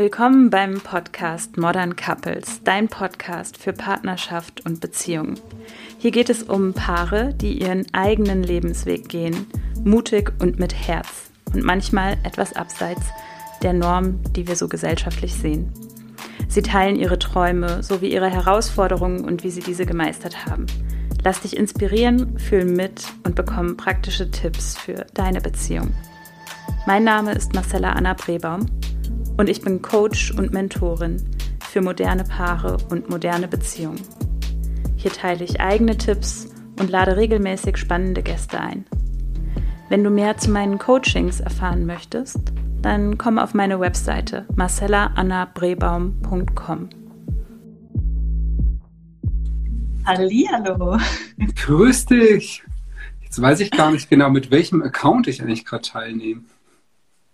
Willkommen beim Podcast Modern Couples, dein Podcast für Partnerschaft und Beziehung. Hier geht es um Paare, die ihren eigenen Lebensweg gehen, mutig und mit Herz und manchmal etwas abseits der Norm, die wir so gesellschaftlich sehen. Sie teilen ihre Träume sowie ihre Herausforderungen und wie sie diese gemeistert haben. Lass dich inspirieren, fühl mit und bekomme praktische Tipps für deine Beziehung. Mein Name ist Marcella Anna Brebaum und ich bin Coach und Mentorin für moderne Paare und moderne Beziehungen. Hier teile ich eigene Tipps und lade regelmäßig spannende Gäste ein. Wenn du mehr zu meinen Coachings erfahren möchtest, dann komm auf meine Webseite marcellaannabrebaum.com. Hallihallo. Grüß dich. Jetzt weiß ich gar nicht genau, mit welchem Account ich eigentlich gerade teilnehme.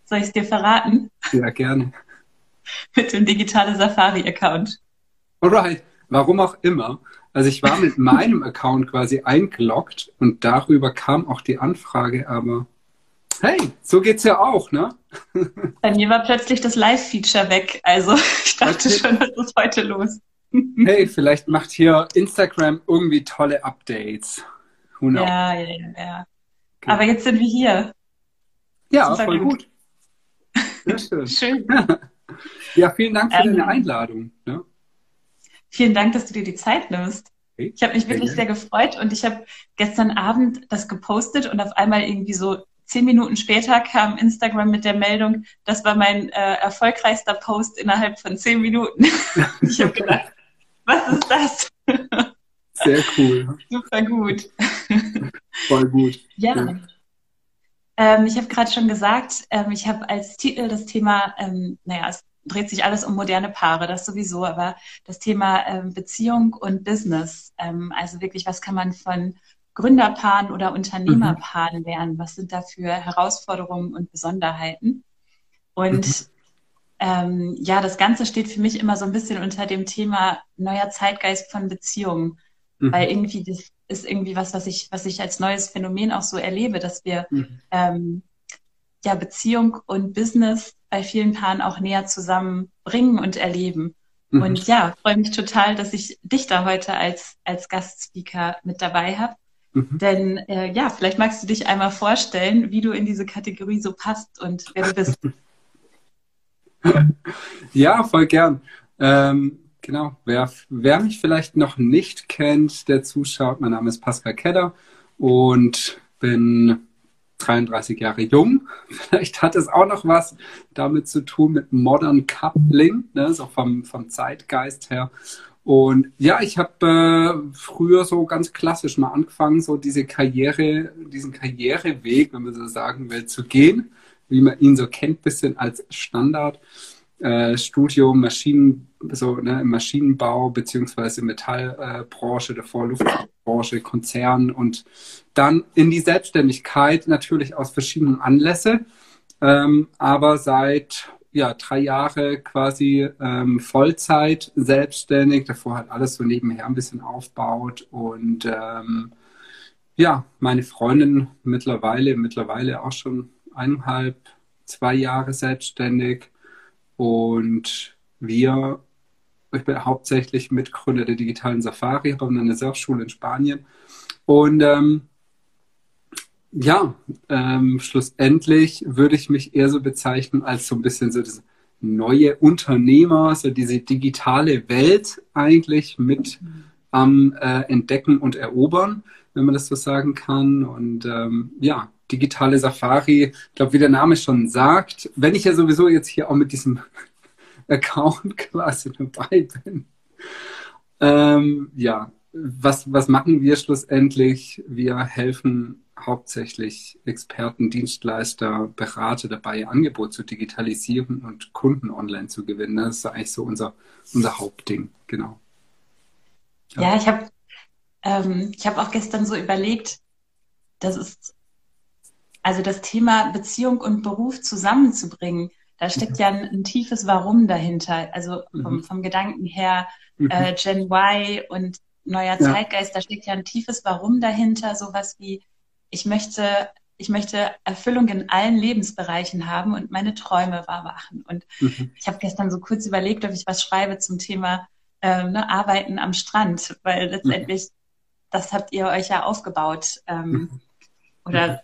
Soll ich es dir verraten? Ja, gerne. Mit dem digitale Safari-Account. Alright, warum auch immer. Also ich war mit meinem Account quasi eingeloggt und darüber kam auch die Anfrage, aber hey, so geht's ja auch, ne? Bei mir war plötzlich das Live-Feature weg. Also ich dachte okay. schon, was ist heute los? Hey, vielleicht macht hier Instagram irgendwie tolle Updates. Who knows? Ja, ja, ja. ja. Okay. Aber jetzt sind wir hier. Ja, voll gut. Sehr schön. schön. Ja, vielen Dank für ähm, deine Einladung. Ja. Vielen Dank, dass du dir die Zeit nimmst. Ich habe mich wirklich sehr gefreut und ich habe gestern Abend das gepostet und auf einmal irgendwie so zehn Minuten später kam Instagram mit der Meldung, das war mein äh, erfolgreichster Post innerhalb von zehn Minuten. ich habe gedacht, was ist das? Sehr cool. Super gut. Voll gut. Ja. ja. Ähm, ich habe gerade schon gesagt, ähm, ich habe als Titel das Thema, ähm, naja, es dreht sich alles um moderne Paare, das sowieso, aber das Thema ähm, Beziehung und Business. Ähm, also wirklich, was kann man von Gründerpaaren oder Unternehmerpaaren mhm. lernen? Was sind da für Herausforderungen und Besonderheiten? Und mhm. ähm, ja, das Ganze steht für mich immer so ein bisschen unter dem Thema neuer Zeitgeist von Beziehungen, mhm. weil irgendwie das ist irgendwie was, was ich, was ich als neues Phänomen auch so erlebe, dass wir mhm. ähm, ja Beziehung und Business bei vielen Paaren auch näher zusammenbringen und erleben. Mhm. Und ja, freue mich total, dass ich dich da heute als, als Gastspeaker mit dabei habe. Mhm. Denn äh, ja, vielleicht magst du dich einmal vorstellen, wie du in diese Kategorie so passt und wer du bist. ja, voll gern. Ähm, Genau, wer, wer mich vielleicht noch nicht kennt, der zuschaut, mein Name ist Pascal Kedder und bin 33 Jahre jung. Vielleicht hat es auch noch was damit zu tun mit Modern Coupling, ne, so vom, vom Zeitgeist her. Und ja, ich habe äh, früher so ganz klassisch mal angefangen, so diese Karriere, diesen Karriereweg, wenn man so sagen will, zu gehen, wie man ihn so kennt, bisschen als Standard. Äh, Studium, Maschinen, so ne, im Maschinenbau beziehungsweise Metallbranche, äh, davor Luftfahrtbranche, Konzern und dann in die Selbstständigkeit natürlich aus verschiedenen Anlässen, ähm, aber seit ja, drei Jahre quasi ähm, Vollzeit selbstständig, davor hat alles so nebenher ein bisschen aufbaut und ähm, ja, meine Freundin mittlerweile, mittlerweile auch schon eineinhalb, zwei Jahre selbstständig und wir, ich bin hauptsächlich Mitgründer der digitalen Safari, habe eine Surfschule in Spanien. Und ähm, ja, ähm, schlussendlich würde ich mich eher so bezeichnen als so ein bisschen so das neue Unternehmer, so diese digitale Welt eigentlich mit am äh, Entdecken und Erobern, wenn man das so sagen kann. Und ähm, ja, digitale Safari, ich glaube, wie der Name schon sagt, wenn ich ja sowieso jetzt hier auch mit diesem Account quasi dabei bin. Ähm, ja, was, was machen wir schlussendlich? Wir helfen hauptsächlich Experten, Dienstleister, Berater dabei, ihr Angebot zu digitalisieren und Kunden online zu gewinnen. Das ist eigentlich so unser, unser Hauptding, genau. Ja, ja ich habe ähm, hab auch gestern so überlegt, das ist also das Thema Beziehung und Beruf zusammenzubringen, da steckt mhm. ja ein, ein, tiefes Warum dahinter. Also vom, mhm. vom Gedanken her, mhm. äh, Gen Y und neuer ja. Zeitgeist, da steckt ja ein tiefes Warum dahinter. Sowas wie, ich möchte ich möchte Erfüllung in allen Lebensbereichen haben und meine Träume wahr machen. Und mhm. ich habe gestern so kurz überlegt, ob ich was schreibe zum Thema ähm, ne, Arbeiten am Strand, weil letztendlich, mhm. das habt ihr euch ja aufgebaut. Ähm, mhm. Oder mhm.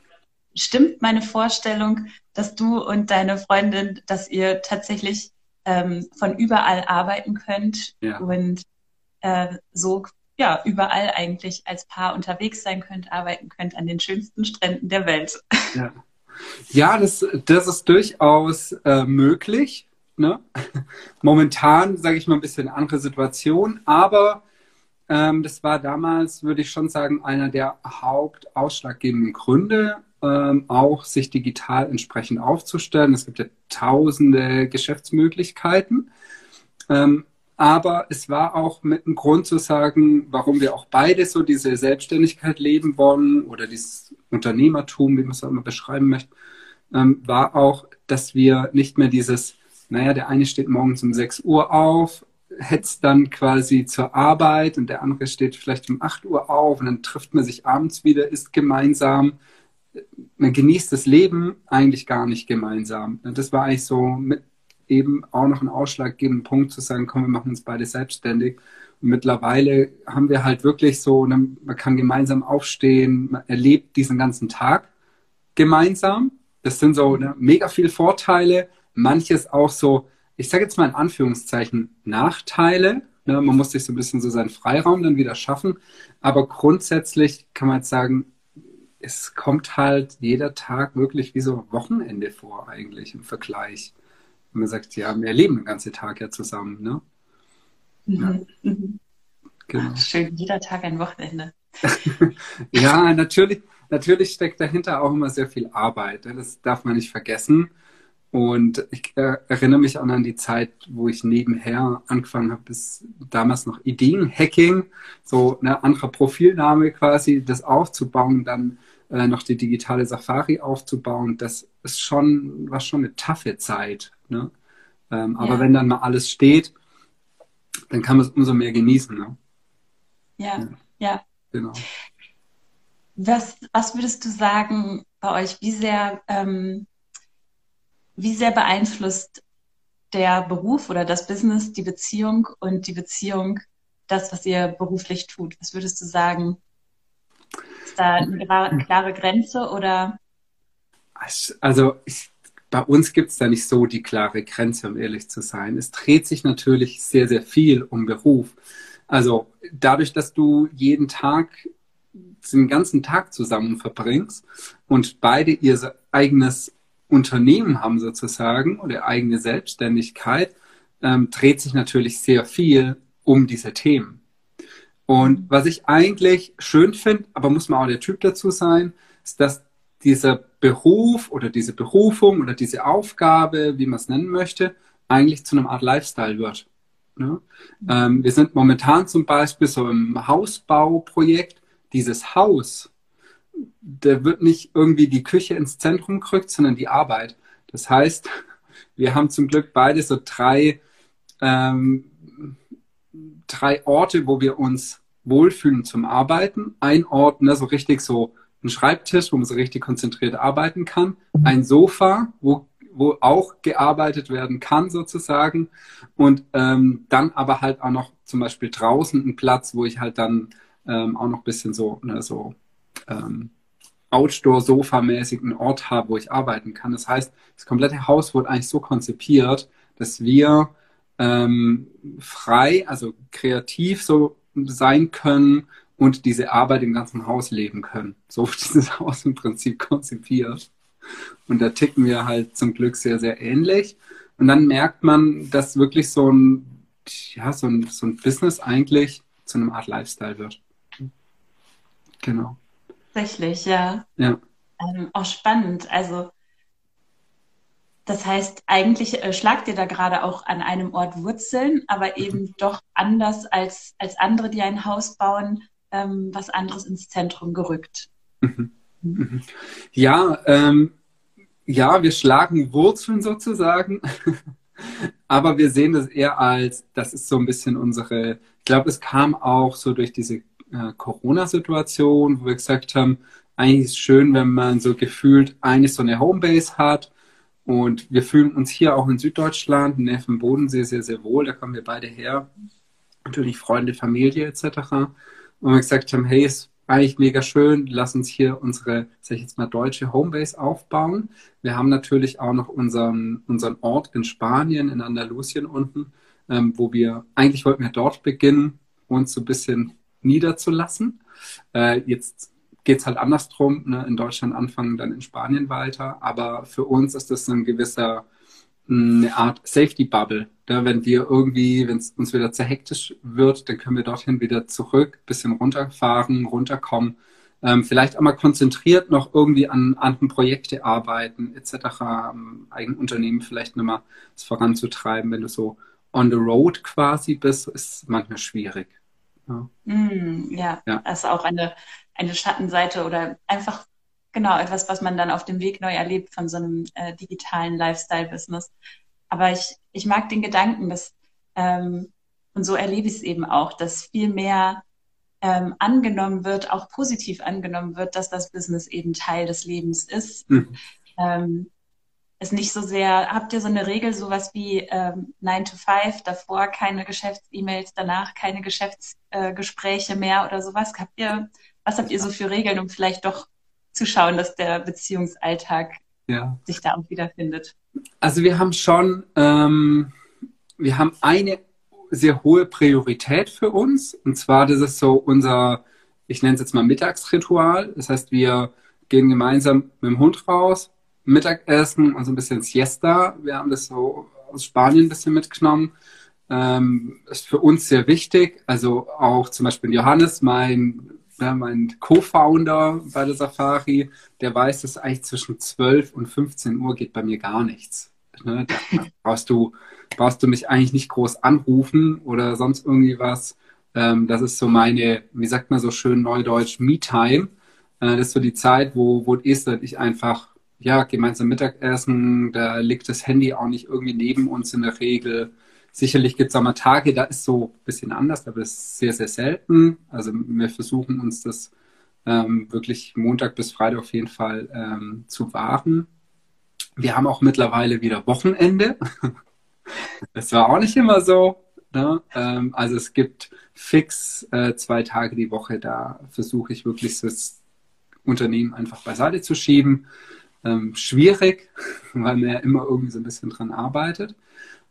Stimmt meine Vorstellung, dass du und deine Freundin, dass ihr tatsächlich ähm, von überall arbeiten könnt ja. und äh, so ja, überall eigentlich als Paar unterwegs sein könnt, arbeiten könnt an den schönsten Stränden der Welt. Ja, ja das, das ist durchaus äh, möglich. Ne? Momentan, sage ich mal, ein bisschen andere Situation, aber ähm, das war damals, würde ich schon sagen, einer der hauptausschlaggebenden Gründe, ähm, auch sich digital entsprechend aufzustellen. Es gibt ja tausende Geschäftsmöglichkeiten. Ähm, aber es war auch mit einem Grund zu sagen, warum wir auch beide so diese Selbstständigkeit leben wollen oder dieses Unternehmertum, wie man es auch immer beschreiben möchte, ähm, war auch, dass wir nicht mehr dieses, naja, der eine steht morgens um 6 Uhr auf, hetzt dann quasi zur Arbeit und der andere steht vielleicht um 8 Uhr auf und dann trifft man sich abends wieder, isst gemeinsam. Man genießt das Leben eigentlich gar nicht gemeinsam. Das war eigentlich so mit eben auch noch ein ausschlaggebender Punkt zu sagen, komm, wir machen uns beide selbstständig. Und mittlerweile haben wir halt wirklich so, man kann gemeinsam aufstehen, man erlebt diesen ganzen Tag gemeinsam. Das sind so ne, mega viele Vorteile, manches auch so, ich sage jetzt mal in Anführungszeichen Nachteile. Ne, man muss sich so ein bisschen so seinen Freiraum dann wieder schaffen. Aber grundsätzlich kann man jetzt sagen, es kommt halt jeder Tag wirklich wie so Wochenende vor eigentlich im Vergleich. Und man sagt, ja, wir leben den ganzen Tag ja zusammen, ne? Mhm. Ja. Mhm. Genau. Ach, schön, jeder Tag ein Wochenende. ja, natürlich, natürlich steckt dahinter auch immer sehr viel Arbeit. Ne? Das darf man nicht vergessen. Und ich äh, erinnere mich auch an die Zeit, wo ich nebenher angefangen habe, bis damals noch Ideenhacking, so ein ne, anderer Profilname quasi, das aufzubauen, dann äh, noch die digitale Safari aufzubauen. Das ist schon, war schon eine taffe Zeit. Ne? Ähm, aber ja. wenn dann mal alles steht, dann kann man es umso mehr genießen. Ne? Ja, ja, ja. Genau. Was, was würdest du sagen bei euch? Wie sehr, ähm, wie sehr beeinflusst der Beruf oder das Business die Beziehung und die Beziehung das, was ihr beruflich tut? Was würdest du sagen? Ist da eine klare Grenze oder? Also ich bei uns gibt es da nicht so die klare Grenze, um ehrlich zu sein. Es dreht sich natürlich sehr, sehr viel um Beruf. Also dadurch, dass du jeden Tag den ganzen Tag zusammen verbringst und beide ihr eigenes Unternehmen haben sozusagen oder eigene Selbstständigkeit, ähm, dreht sich natürlich sehr viel um diese Themen. Und was ich eigentlich schön finde, aber muss man auch der Typ dazu sein, ist, dass dieser Beruf oder diese Berufung oder diese Aufgabe, wie man es nennen möchte, eigentlich zu einer Art Lifestyle wird. Ne? Ähm, wir sind momentan zum Beispiel so im Hausbauprojekt. Dieses Haus, da wird nicht irgendwie die Küche ins Zentrum gerückt, sondern die Arbeit. Das heißt, wir haben zum Glück beide so drei, ähm, drei Orte, wo wir uns wohlfühlen zum Arbeiten. Ein Ort, ne, so richtig so ein Schreibtisch, wo man so richtig konzentriert arbeiten kann, ein Sofa, wo, wo auch gearbeitet werden kann sozusagen und ähm, dann aber halt auch noch zum Beispiel draußen ein Platz, wo ich halt dann ähm, auch noch bisschen so, ne, so ähm, Outdoor-Sofa-mäßig einen Ort habe, wo ich arbeiten kann. Das heißt, das komplette Haus wurde eigentlich so konzipiert, dass wir ähm, frei, also kreativ so sein können, und diese Arbeit im ganzen Haus leben können. So ist dieses Haus im Prinzip konzipiert. Und da ticken wir halt zum Glück sehr, sehr ähnlich. Und dann merkt man, dass wirklich so ein, ja, so ein, so ein Business eigentlich zu einem Art Lifestyle wird. Genau. Tatsächlich, ja. Ja. Ähm, auch spannend. Also, das heißt, eigentlich äh, schlagt ihr da gerade auch an einem Ort Wurzeln, aber eben mhm. doch anders als, als andere, die ein Haus bauen, ähm, was anderes ins Zentrum gerückt. Mhm. Mhm. Ja, ähm, ja, wir schlagen Wurzeln sozusagen, aber wir sehen das eher als, das ist so ein bisschen unsere, ich glaube, es kam auch so durch diese äh, Corona-Situation, wo wir gesagt haben, eigentlich ist es schön, wenn man so gefühlt eigentlich so eine Homebase hat. Und wir fühlen uns hier auch in Süddeutschland, in der vom Bodensee, sehr, sehr wohl. Da kommen wir beide her. Natürlich Freunde, Familie etc. Und wir gesagt haben, hey, ist eigentlich mega schön, lass uns hier unsere, sag ich jetzt mal, deutsche Homebase aufbauen. Wir haben natürlich auch noch unseren, unseren Ort in Spanien, in Andalusien unten, ähm, wo wir, eigentlich wollten wir dort beginnen, uns so ein bisschen niederzulassen. Äh, jetzt geht es halt andersrum, ne? in Deutschland anfangen, dann in Spanien weiter. Aber für uns ist das ein gewisser, eine Art Safety Bubble. Da, wenn wir irgendwie, wenn es uns wieder zu hektisch wird, dann können wir dorthin wieder zurück, bisschen runterfahren, runterkommen. Ähm, vielleicht einmal konzentriert noch irgendwie an anderen Projekte arbeiten, etc., ähm, eigenen Unternehmen vielleicht nochmal voranzutreiben. Wenn du so on the road quasi bist, ist manchmal schwierig. Ja, mm, ja, ja. das ist auch eine, eine Schattenseite oder einfach genau etwas, was man dann auf dem Weg neu erlebt von so einem äh, digitalen Lifestyle-Business. Aber ich, ich mag den Gedanken, dass, ähm, und so erlebe ich es eben auch, dass viel mehr ähm, angenommen wird, auch positiv angenommen wird, dass das Business eben Teil des Lebens ist. Mhm. Ähm, ist nicht so sehr, habt ihr so eine Regel, sowas wie ähm, 9 to 5, davor keine Geschäfts-E-Mails, danach keine Geschäftsgespräche äh, mehr oder sowas? Habt ihr, was habt ihr so für Regeln, um vielleicht doch zu schauen, dass der Beziehungsalltag ja. sich da auch wiederfindet? Also wir haben schon, ähm, wir haben eine sehr hohe Priorität für uns. Und zwar, das ist so unser, ich nenne es jetzt mal Mittagsritual. Das heißt, wir gehen gemeinsam mit dem Hund raus, Mittagessen und so ein bisschen Siesta. Wir haben das so aus Spanien ein bisschen mitgenommen. Ähm, ist für uns sehr wichtig. Also auch zum Beispiel Johannes, mein ja, mein Co-Founder bei der Safari, der weiß, dass eigentlich zwischen 12 und 15 Uhr geht bei mir gar nichts. Ne? Da brauchst du, brauchst du mich eigentlich nicht groß anrufen oder sonst irgendwie was. Ähm, das ist so meine, wie sagt man so schön neudeutsch, Me-Time. Äh, das ist so die Zeit, wo, wo Esther und ich einfach, ja, gemeinsam Mittagessen, da liegt das Handy auch nicht irgendwie neben uns in der Regel. Sicherlich gibt es auch mal Tage, da ist so ein bisschen anders, aber das ist sehr, sehr selten. Also wir versuchen uns das ähm, wirklich Montag bis Freitag auf jeden Fall ähm, zu wahren. Wir haben auch mittlerweile wieder Wochenende. das war auch nicht immer so. Ne? Ähm, also es gibt fix äh, zwei Tage die Woche, da versuche ich wirklich das Unternehmen einfach beiseite zu schieben. Ähm, schwierig, weil man ja immer irgendwie so ein bisschen dran arbeitet.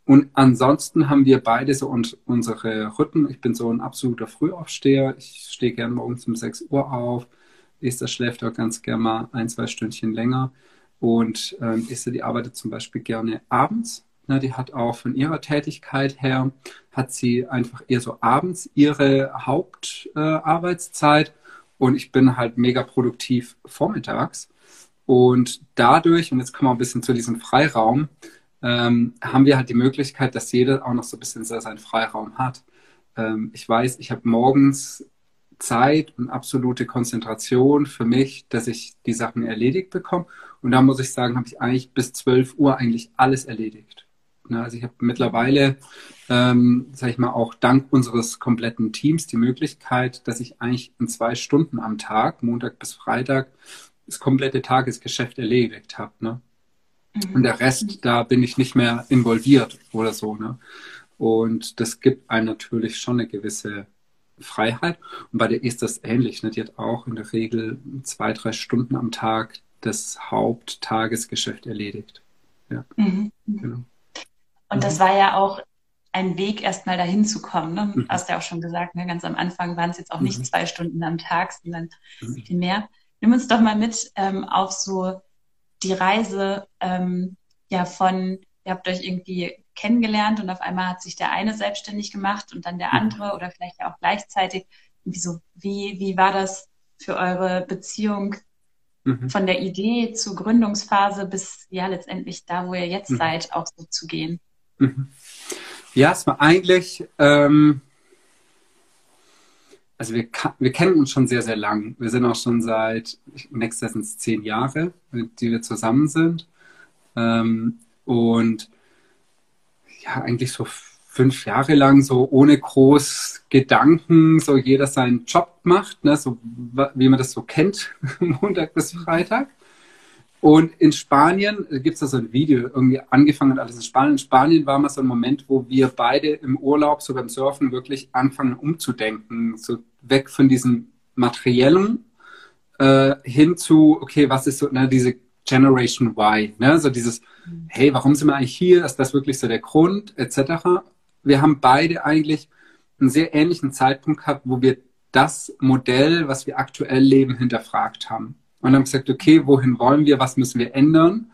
Und ansonsten haben wir beide so und unsere Rhythmen. Ich bin so ein absoluter Frühaufsteher. Ich stehe gerne morgens um 6 Uhr auf. Esther schläft auch ganz gerne mal ein, zwei Stündchen länger. Und ähm, Esther, die arbeitet zum Beispiel gerne abends. Ne, die hat auch von ihrer Tätigkeit her, hat sie einfach eher so abends ihre Hauptarbeitszeit. Äh, und ich bin halt mega produktiv vormittags. Und dadurch, und jetzt kommen wir ein bisschen zu diesem Freiraum, ähm, haben wir halt die Möglichkeit, dass jeder auch noch so ein bisschen seinen Freiraum hat. Ähm, ich weiß, ich habe morgens Zeit und absolute Konzentration für mich, dass ich die Sachen erledigt bekomme. Und da muss ich sagen, habe ich eigentlich bis 12 Uhr eigentlich alles erledigt. Na, also ich habe mittlerweile, ähm, sage ich mal, auch dank unseres kompletten Teams die Möglichkeit, dass ich eigentlich in zwei Stunden am Tag, Montag bis Freitag, das komplette Tagesgeschäft erledigt habe. Ne? Mhm. Und der Rest, da bin ich nicht mehr involviert oder so. Ne? Und das gibt einem natürlich schon eine gewisse Freiheit. Und bei der ist das ähnlich. Ne? Die hat auch in der Regel zwei, drei Stunden am Tag das Haupttagesgeschäft erledigt. Ja. Mhm. Genau. Und das war ja auch ein Weg, erstmal dahin zu kommen. Ne? Mhm. Hast ja auch schon gesagt, ne? ganz am Anfang waren es jetzt auch nicht mhm. zwei Stunden am Tag, sondern mhm. viel mehr. Nimm uns doch mal mit ähm, auf so die Reise ähm, ja von, ihr habt euch irgendwie kennengelernt und auf einmal hat sich der eine selbstständig gemacht und dann der mhm. andere oder vielleicht auch gleichzeitig. Wieso, wie, wie war das für eure Beziehung mhm. von der Idee zur Gründungsphase bis ja letztendlich da, wo ihr jetzt mhm. seid, auch so zu gehen? Mhm. Ja, es war eigentlich, ähm, also wir, wir kennen uns schon sehr, sehr lang. Wir sind auch schon seit, nächstes sind es zehn Jahre, die wir zusammen sind. Ähm, und ja, eigentlich so fünf Jahre lang so ohne groß Gedanken, so jeder seinen Job macht, ne, so wie man das so kennt, Montag bis Freitag. Und in Spanien gibt es da so ein Video, irgendwie angefangen hat alles in Spanien. In Spanien war mal so ein Moment, wo wir beide im Urlaub, so beim Surfen, wirklich anfangen umzudenken. So weg von diesem Materiellen äh, hin zu, okay, was ist so, ne, diese Generation Y, ne, so dieses, hey, warum sind wir eigentlich hier? Ist das wirklich so der Grund, etc. Wir haben beide eigentlich einen sehr ähnlichen Zeitpunkt gehabt, wo wir das Modell, was wir aktuell leben, hinterfragt haben und haben gesagt, okay, wohin wollen wir, was müssen wir ändern?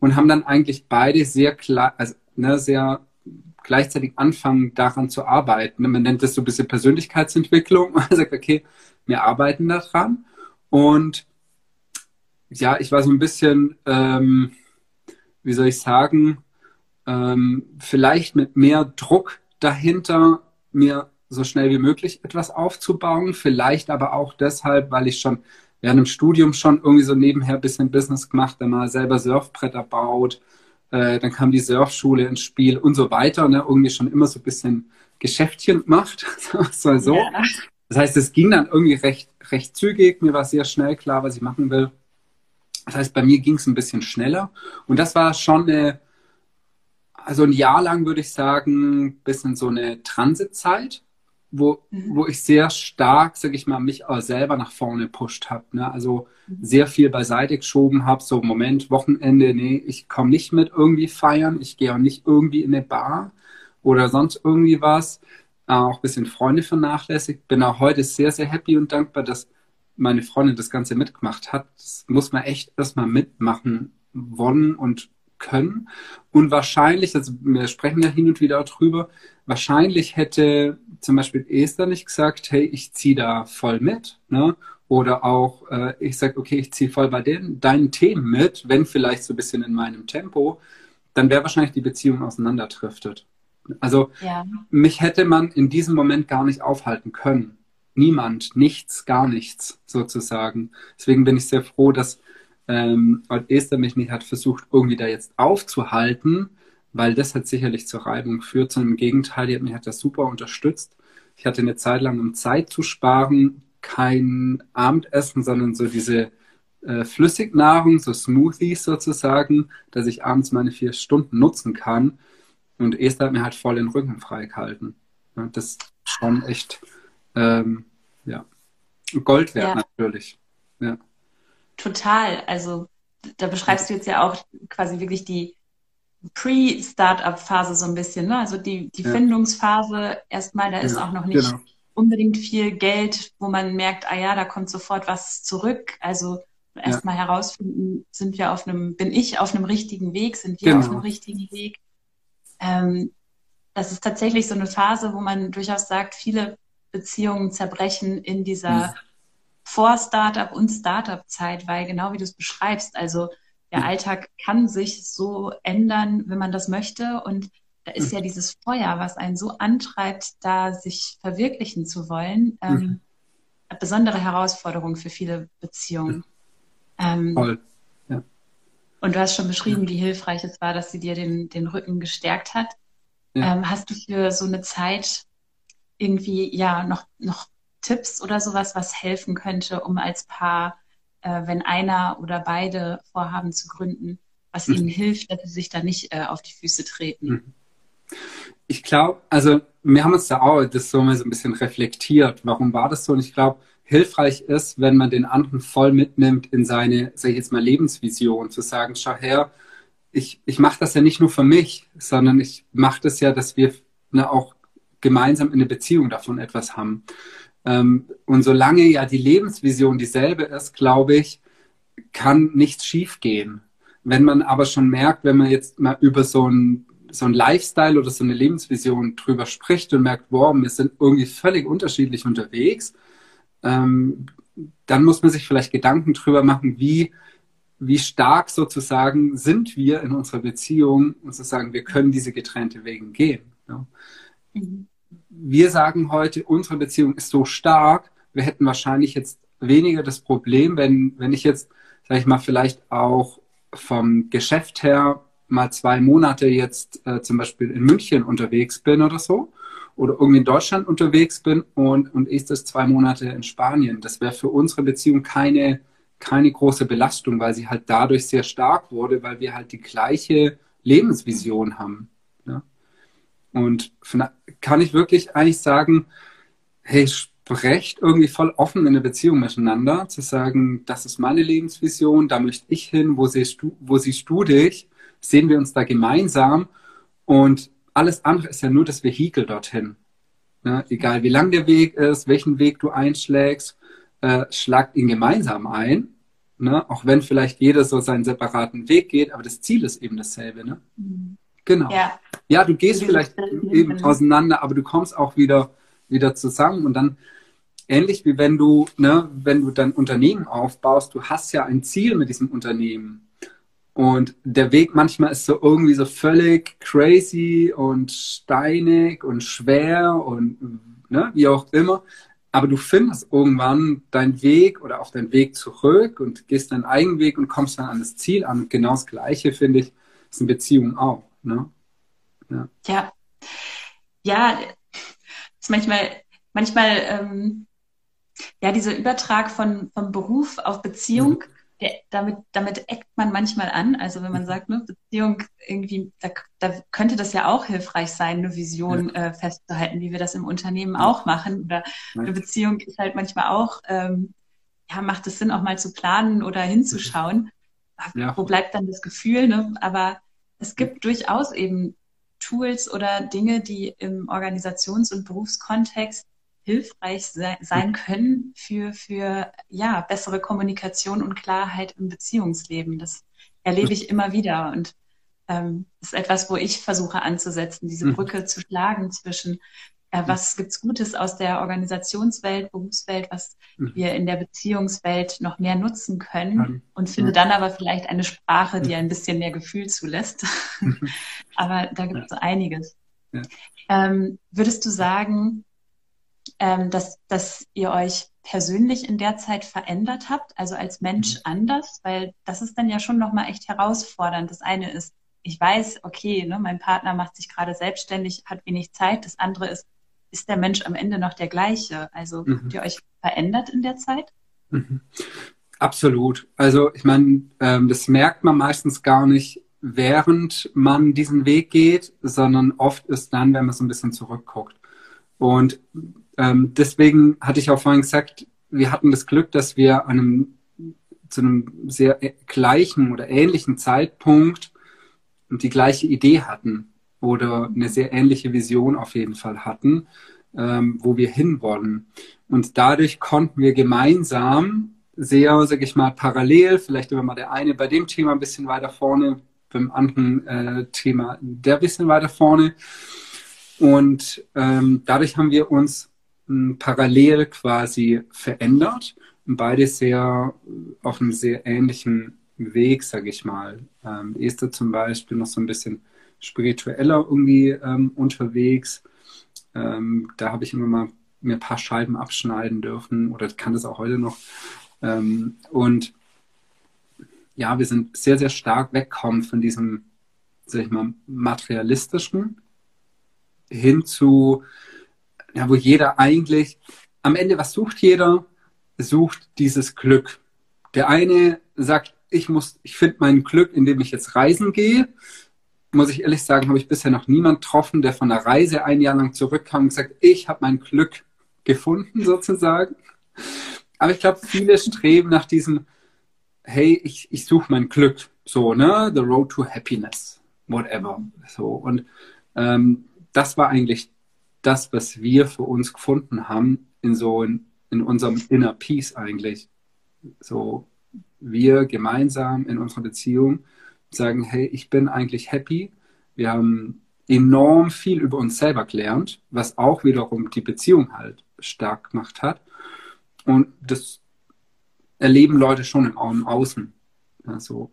Und haben dann eigentlich beide sehr klar, also ne, sehr gleichzeitig anfangen, daran zu arbeiten. Man nennt das so ein bisschen Persönlichkeitsentwicklung. Man sagt, okay, wir arbeiten daran. Und ja, ich war so ein bisschen, ähm, wie soll ich sagen, ähm, vielleicht mit mehr Druck dahinter, mir so schnell wie möglich etwas aufzubauen. Vielleicht aber auch deshalb, weil ich schon während dem Studium schon irgendwie so nebenher ein bisschen Business gemacht, dann mal selber Surfbretter baut, äh, dann kam die Surfschule ins Spiel und so weiter, ne? irgendwie schon immer so ein bisschen Geschäftchen gemacht, so. so. Ja. Das heißt, es ging dann irgendwie recht, recht zügig, mir war sehr schnell klar, was ich machen will. Das heißt, bei mir ging es ein bisschen schneller und das war schon eine, also ein Jahr lang würde ich sagen, bisschen so eine Transitzeit wo, mhm. wo ich sehr stark, sag ich mal, mich auch selber nach vorne pusht habe. Ne? Also mhm. sehr viel beiseite geschoben habe, so Moment, Wochenende, nee, ich komme nicht mit irgendwie feiern, ich gehe auch nicht irgendwie in eine Bar oder sonst irgendwie was. Auch ein bisschen Freunde vernachlässigt. Bin auch heute sehr, sehr happy und dankbar, dass meine Freundin das Ganze mitgemacht hat. Das muss man echt erstmal mitmachen wollen und können. Und wahrscheinlich, also wir sprechen ja hin und wieder drüber, wahrscheinlich hätte zum Beispiel Esther nicht gesagt, hey, ich ziehe da voll mit. Ne? Oder auch, äh, ich sage, okay, ich ziehe voll bei den, deinen Themen mit, wenn vielleicht so ein bisschen in meinem Tempo, dann wäre wahrscheinlich die Beziehung auseinanderdriftet. Also ja. mich hätte man in diesem Moment gar nicht aufhalten können. Niemand, nichts, gar nichts sozusagen. Deswegen bin ich sehr froh, dass ähm, Esther mich nicht hat versucht, irgendwie da jetzt aufzuhalten, weil das hat sicherlich zur Reibung geführt, sondern im Gegenteil, die hat mich hat das super unterstützt. Ich hatte eine Zeit lang, um Zeit zu sparen, kein Abendessen, sondern so diese äh, Flüssignahrung, so Smoothies sozusagen, dass ich abends meine vier Stunden nutzen kann. Und Esther hat mir halt voll den Rücken freigehalten. Ja, das ist schon echt, ähm, ja, Gold wert ja. natürlich. Ja. Total. Also da beschreibst du jetzt ja auch quasi wirklich die Pre-Startup-Phase so ein bisschen, ne? Also die, die ja. Findungsphase erstmal, da ist ja, auch noch nicht genau. unbedingt viel Geld, wo man merkt, ah ja, da kommt sofort was zurück. Also erstmal ja. herausfinden, sind wir auf einem, bin ich auf einem richtigen Weg, sind wir genau. auf einem richtigen Weg. Ähm, das ist tatsächlich so eine Phase, wo man durchaus sagt, viele Beziehungen zerbrechen in dieser vor Startup und Startup-Zeit, weil genau wie du es beschreibst, also der Alltag kann sich so ändern, wenn man das möchte. Und da ist ja dieses Feuer, was einen so antreibt, da sich verwirklichen zu wollen, ähm, mhm. eine besondere Herausforderung für viele Beziehungen. Ähm, Voll. Ja. Und du hast schon beschrieben, wie hilfreich es war, dass sie dir den, den Rücken gestärkt hat. Ja. Ähm, hast du für so eine Zeit irgendwie ja noch, noch Tipps oder sowas, was helfen könnte, um als Paar, äh, wenn einer oder beide vorhaben zu gründen, was mhm. ihnen hilft, dass sie sich da nicht äh, auf die Füße treten? Mhm. Ich glaube, also wir haben uns da auch das so mal so ein bisschen reflektiert. Warum war das so? Und ich glaube, hilfreich ist, wenn man den anderen voll mitnimmt in seine, sag ich jetzt mal, Lebensvision, zu sagen, schau her, ich, ich mache das ja nicht nur für mich, sondern ich mache das ja, dass wir ne, auch gemeinsam in eine Beziehung davon etwas haben. Ähm, und solange ja die Lebensvision dieselbe ist, glaube ich, kann nichts schiefgehen. Wenn man aber schon merkt, wenn man jetzt mal über so ein, so ein Lifestyle oder so eine Lebensvision drüber spricht und merkt, wow, wir sind irgendwie völlig unterschiedlich unterwegs, ähm, dann muss man sich vielleicht Gedanken drüber machen, wie, wie stark sozusagen sind wir in unserer Beziehung und zu sagen, wir können diese getrennte Wege gehen. Ja. Mhm wir sagen heute, unsere Beziehung ist so stark, wir hätten wahrscheinlich jetzt weniger das Problem, wenn, wenn ich jetzt, sage ich mal, vielleicht auch vom Geschäft her mal zwei Monate jetzt äh, zum Beispiel in München unterwegs bin oder so, oder irgendwie in Deutschland unterwegs bin und, und ist das zwei Monate in Spanien. Das wäre für unsere Beziehung keine, keine große Belastung, weil sie halt dadurch sehr stark wurde, weil wir halt die gleiche Lebensvision haben. Ja? Und kann ich wirklich eigentlich sagen, hey, sprecht irgendwie voll offen in der Beziehung miteinander, zu sagen, das ist meine Lebensvision, da möchte ich hin, wo siehst du, wo siehst du dich, sehen wir uns da gemeinsam und alles andere ist ja nur das Vehikel dorthin. Ja, egal wie lang der Weg ist, welchen Weg du einschlägst, äh, schlagt ihn gemeinsam ein. Ne? Auch wenn vielleicht jeder so seinen separaten Weg geht, aber das Ziel ist eben dasselbe. Ne? Mhm. Genau. Ja. ja, du gehst vielleicht eben auseinander, aber du kommst auch wieder, wieder zusammen und dann ähnlich wie wenn du, ne, wenn du dein Unternehmen aufbaust, du hast ja ein Ziel mit diesem Unternehmen. Und der Weg manchmal ist so irgendwie so völlig crazy und steinig und schwer und ne, wie auch immer. Aber du findest irgendwann deinen Weg oder auch deinen Weg zurück und gehst deinen eigenen Weg und kommst dann an das Ziel an. Und genau das Gleiche, finde ich, ist in Beziehungen auch. Ne? Ja. ja. Ja, ist manchmal, manchmal, ähm, ja, dieser Übertrag von, vom Beruf auf Beziehung. Mhm der, damit, damit eckt man manchmal an. Also wenn man mhm. sagt, ne, Beziehung irgendwie, da, da könnte das ja auch hilfreich sein, eine Vision ja. äh, festzuhalten, wie wir das im Unternehmen ja. auch machen. Oder ja. eine Beziehung ist halt manchmal auch, ähm, ja, macht es Sinn, auch mal zu planen oder hinzuschauen. Wo bleibt dann das Gefühl? Ne? Aber es gibt durchaus eben Tools oder Dinge, die im Organisations- und Berufskontext hilfreich sein können für, für ja, bessere Kommunikation und Klarheit im Beziehungsleben. Das erlebe ich immer wieder und ähm, ist etwas, wo ich versuche anzusetzen, diese mhm. Brücke zu schlagen zwischen äh, was gibt's Gutes aus der Organisationswelt, Berufswelt, was mhm. wir in der Beziehungswelt noch mehr nutzen können und finde dann aber vielleicht eine Sprache, die ein bisschen mehr Gefühl zulässt. aber da gibt es einiges. Ja. Ähm, würdest du sagen, ähm, dass, dass ihr euch persönlich in der Zeit verändert habt, also als Mensch mhm. anders, weil das ist dann ja schon nochmal echt herausfordernd. Das eine ist, ich weiß, okay, ne, mein Partner macht sich gerade selbstständig, hat wenig Zeit. Das andere ist, ist der Mensch am Ende noch der gleiche? Also mhm. habt ihr euch verändert in der Zeit? Mhm. Absolut. Also ich meine, ähm, das merkt man meistens gar nicht, während man diesen Weg geht, sondern oft ist dann, wenn man so ein bisschen zurückguckt. Und ähm, deswegen hatte ich auch vorhin gesagt, wir hatten das Glück, dass wir an einem, zu einem sehr gleichen oder ähnlichen Zeitpunkt die gleiche Idee hatten oder eine sehr ähnliche Vision auf jeden Fall hatten, ähm, wo wir hinwollen. Und dadurch konnten wir gemeinsam sehr, sag ich mal, parallel, vielleicht immer mal der eine bei dem Thema ein bisschen weiter vorne, beim anderen äh, Thema der bisschen weiter vorne. Und ähm, dadurch haben wir uns parallel quasi verändert und beide sehr auf einem sehr ähnlichen Weg, sage ich mal. Ähm, Esther zum Beispiel noch so ein bisschen spiritueller irgendwie ähm, unterwegs. Ähm, da habe ich immer mal mir ein paar Scheiben abschneiden dürfen oder kann das auch heute noch. Ähm, und ja, wir sind sehr, sehr stark wegkommen von diesem, sag ich mal, materialistischen hin zu ja, wo jeder eigentlich, am Ende, was sucht jeder? Sucht dieses Glück. Der eine sagt, ich muss, ich finde mein Glück, indem ich jetzt reisen gehe. Muss ich ehrlich sagen, habe ich bisher noch niemanden getroffen, der von der Reise ein Jahr lang zurückkam und gesagt, ich habe mein Glück gefunden, sozusagen. Aber ich glaube, viele streben nach diesem, hey, ich, ich suche mein Glück. So, ne? The road to happiness. Whatever. So. Und ähm, das war eigentlich das, was wir für uns gefunden haben, in so in, in unserem Inner Peace eigentlich. So wir gemeinsam in unserer Beziehung sagen, hey, ich bin eigentlich happy. Wir haben enorm viel über uns selber gelernt, was auch wiederum die Beziehung halt stark gemacht hat. Und das erleben Leute schon im Außen. Also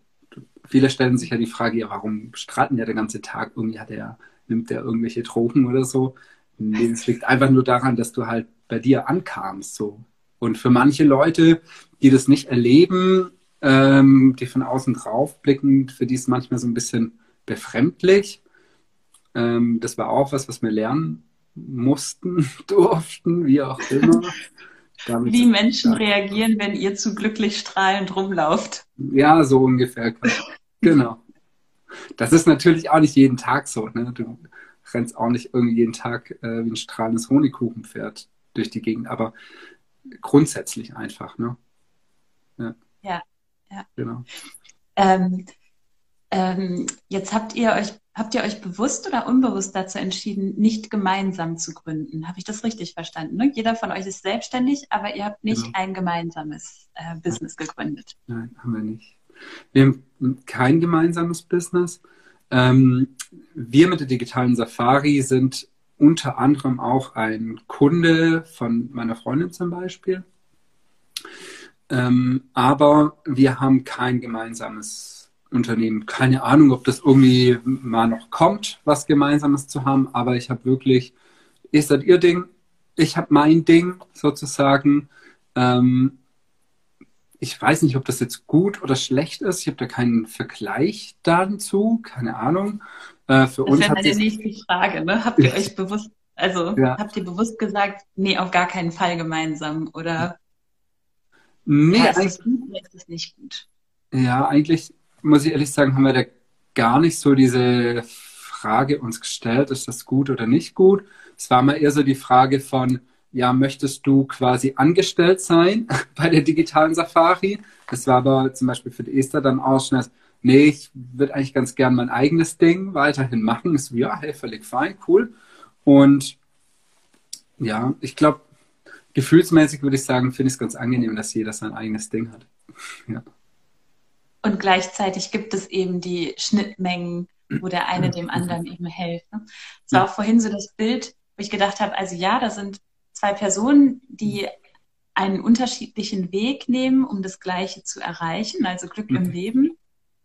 viele stellen sich ja die Frage, ja, warum streiten der den ganzen Tag? Irgendwie hat er, nimmt er irgendwelche Drogen oder so. Nee, es liegt einfach nur daran, dass du halt bei dir ankamst. So. Und für manche Leute, die das nicht erleben, ähm, die von außen drauf blicken, für die ist manchmal so ein bisschen befremdlich. Ähm, das war auch was, was wir lernen mussten, durften, wie auch immer. Damit wie Menschen ja. reagieren, wenn ihr zu glücklich strahlend rumlauft. Ja, so ungefähr. genau. Das ist natürlich auch nicht jeden Tag so. Ne? Du rennst auch nicht irgendwie jeden Tag äh, wie ein strahlendes Honigkuchenpferd durch die Gegend, aber grundsätzlich einfach. Ne? Ja. ja, ja. Genau. Ähm, ähm, jetzt habt ihr euch, habt ihr euch bewusst oder unbewusst dazu entschieden, nicht gemeinsam zu gründen? Habe ich das richtig verstanden? Ne? Jeder von euch ist selbstständig, aber ihr habt nicht genau. ein gemeinsames äh, Business gegründet. Nein, haben wir nicht. Wir haben kein gemeinsames Business. Ähm, wir mit der digitalen Safari sind unter anderem auch ein Kunde von meiner Freundin zum Beispiel. Ähm, aber wir haben kein gemeinsames Unternehmen. Keine Ahnung, ob das irgendwie mal noch kommt, was Gemeinsames zu haben. Aber ich habe wirklich, ihr seid ihr Ding, ich habe mein Ding sozusagen. Ähm, ich weiß nicht, ob das jetzt gut oder schlecht ist. Ich habe da keinen Vergleich dazu, keine Ahnung. Äh, für das uns wäre meine nächste Frage. Ne? Habt ihr euch bewusst, also ja. habt ihr bewusst gesagt, nee, auf gar keinen Fall gemeinsam oder nee, ja, oder ist es nicht gut? Ja, eigentlich muss ich ehrlich sagen, haben wir da gar nicht so diese Frage uns gestellt, ist das gut oder nicht gut. Es war mal eher so die Frage von, ja, möchtest du quasi angestellt sein bei der digitalen Safari? Das war aber zum Beispiel für die Esther dann auch schnell, nee, ich würde eigentlich ganz gern mein eigenes Ding weiterhin machen. Ist so, ja, hey, völlig fein, cool. Und ja, ich glaube, gefühlsmäßig würde ich sagen, finde ich es ganz angenehm, dass jeder sein eigenes Ding hat. ja. Und gleichzeitig gibt es eben die Schnittmengen, wo der eine dem anderen eben hilft. Ne? Es war auch vorhin so das Bild, wo ich gedacht habe, also ja, da sind zwei Personen, die einen unterschiedlichen Weg nehmen, um das Gleiche zu erreichen, also Glück im mhm. Leben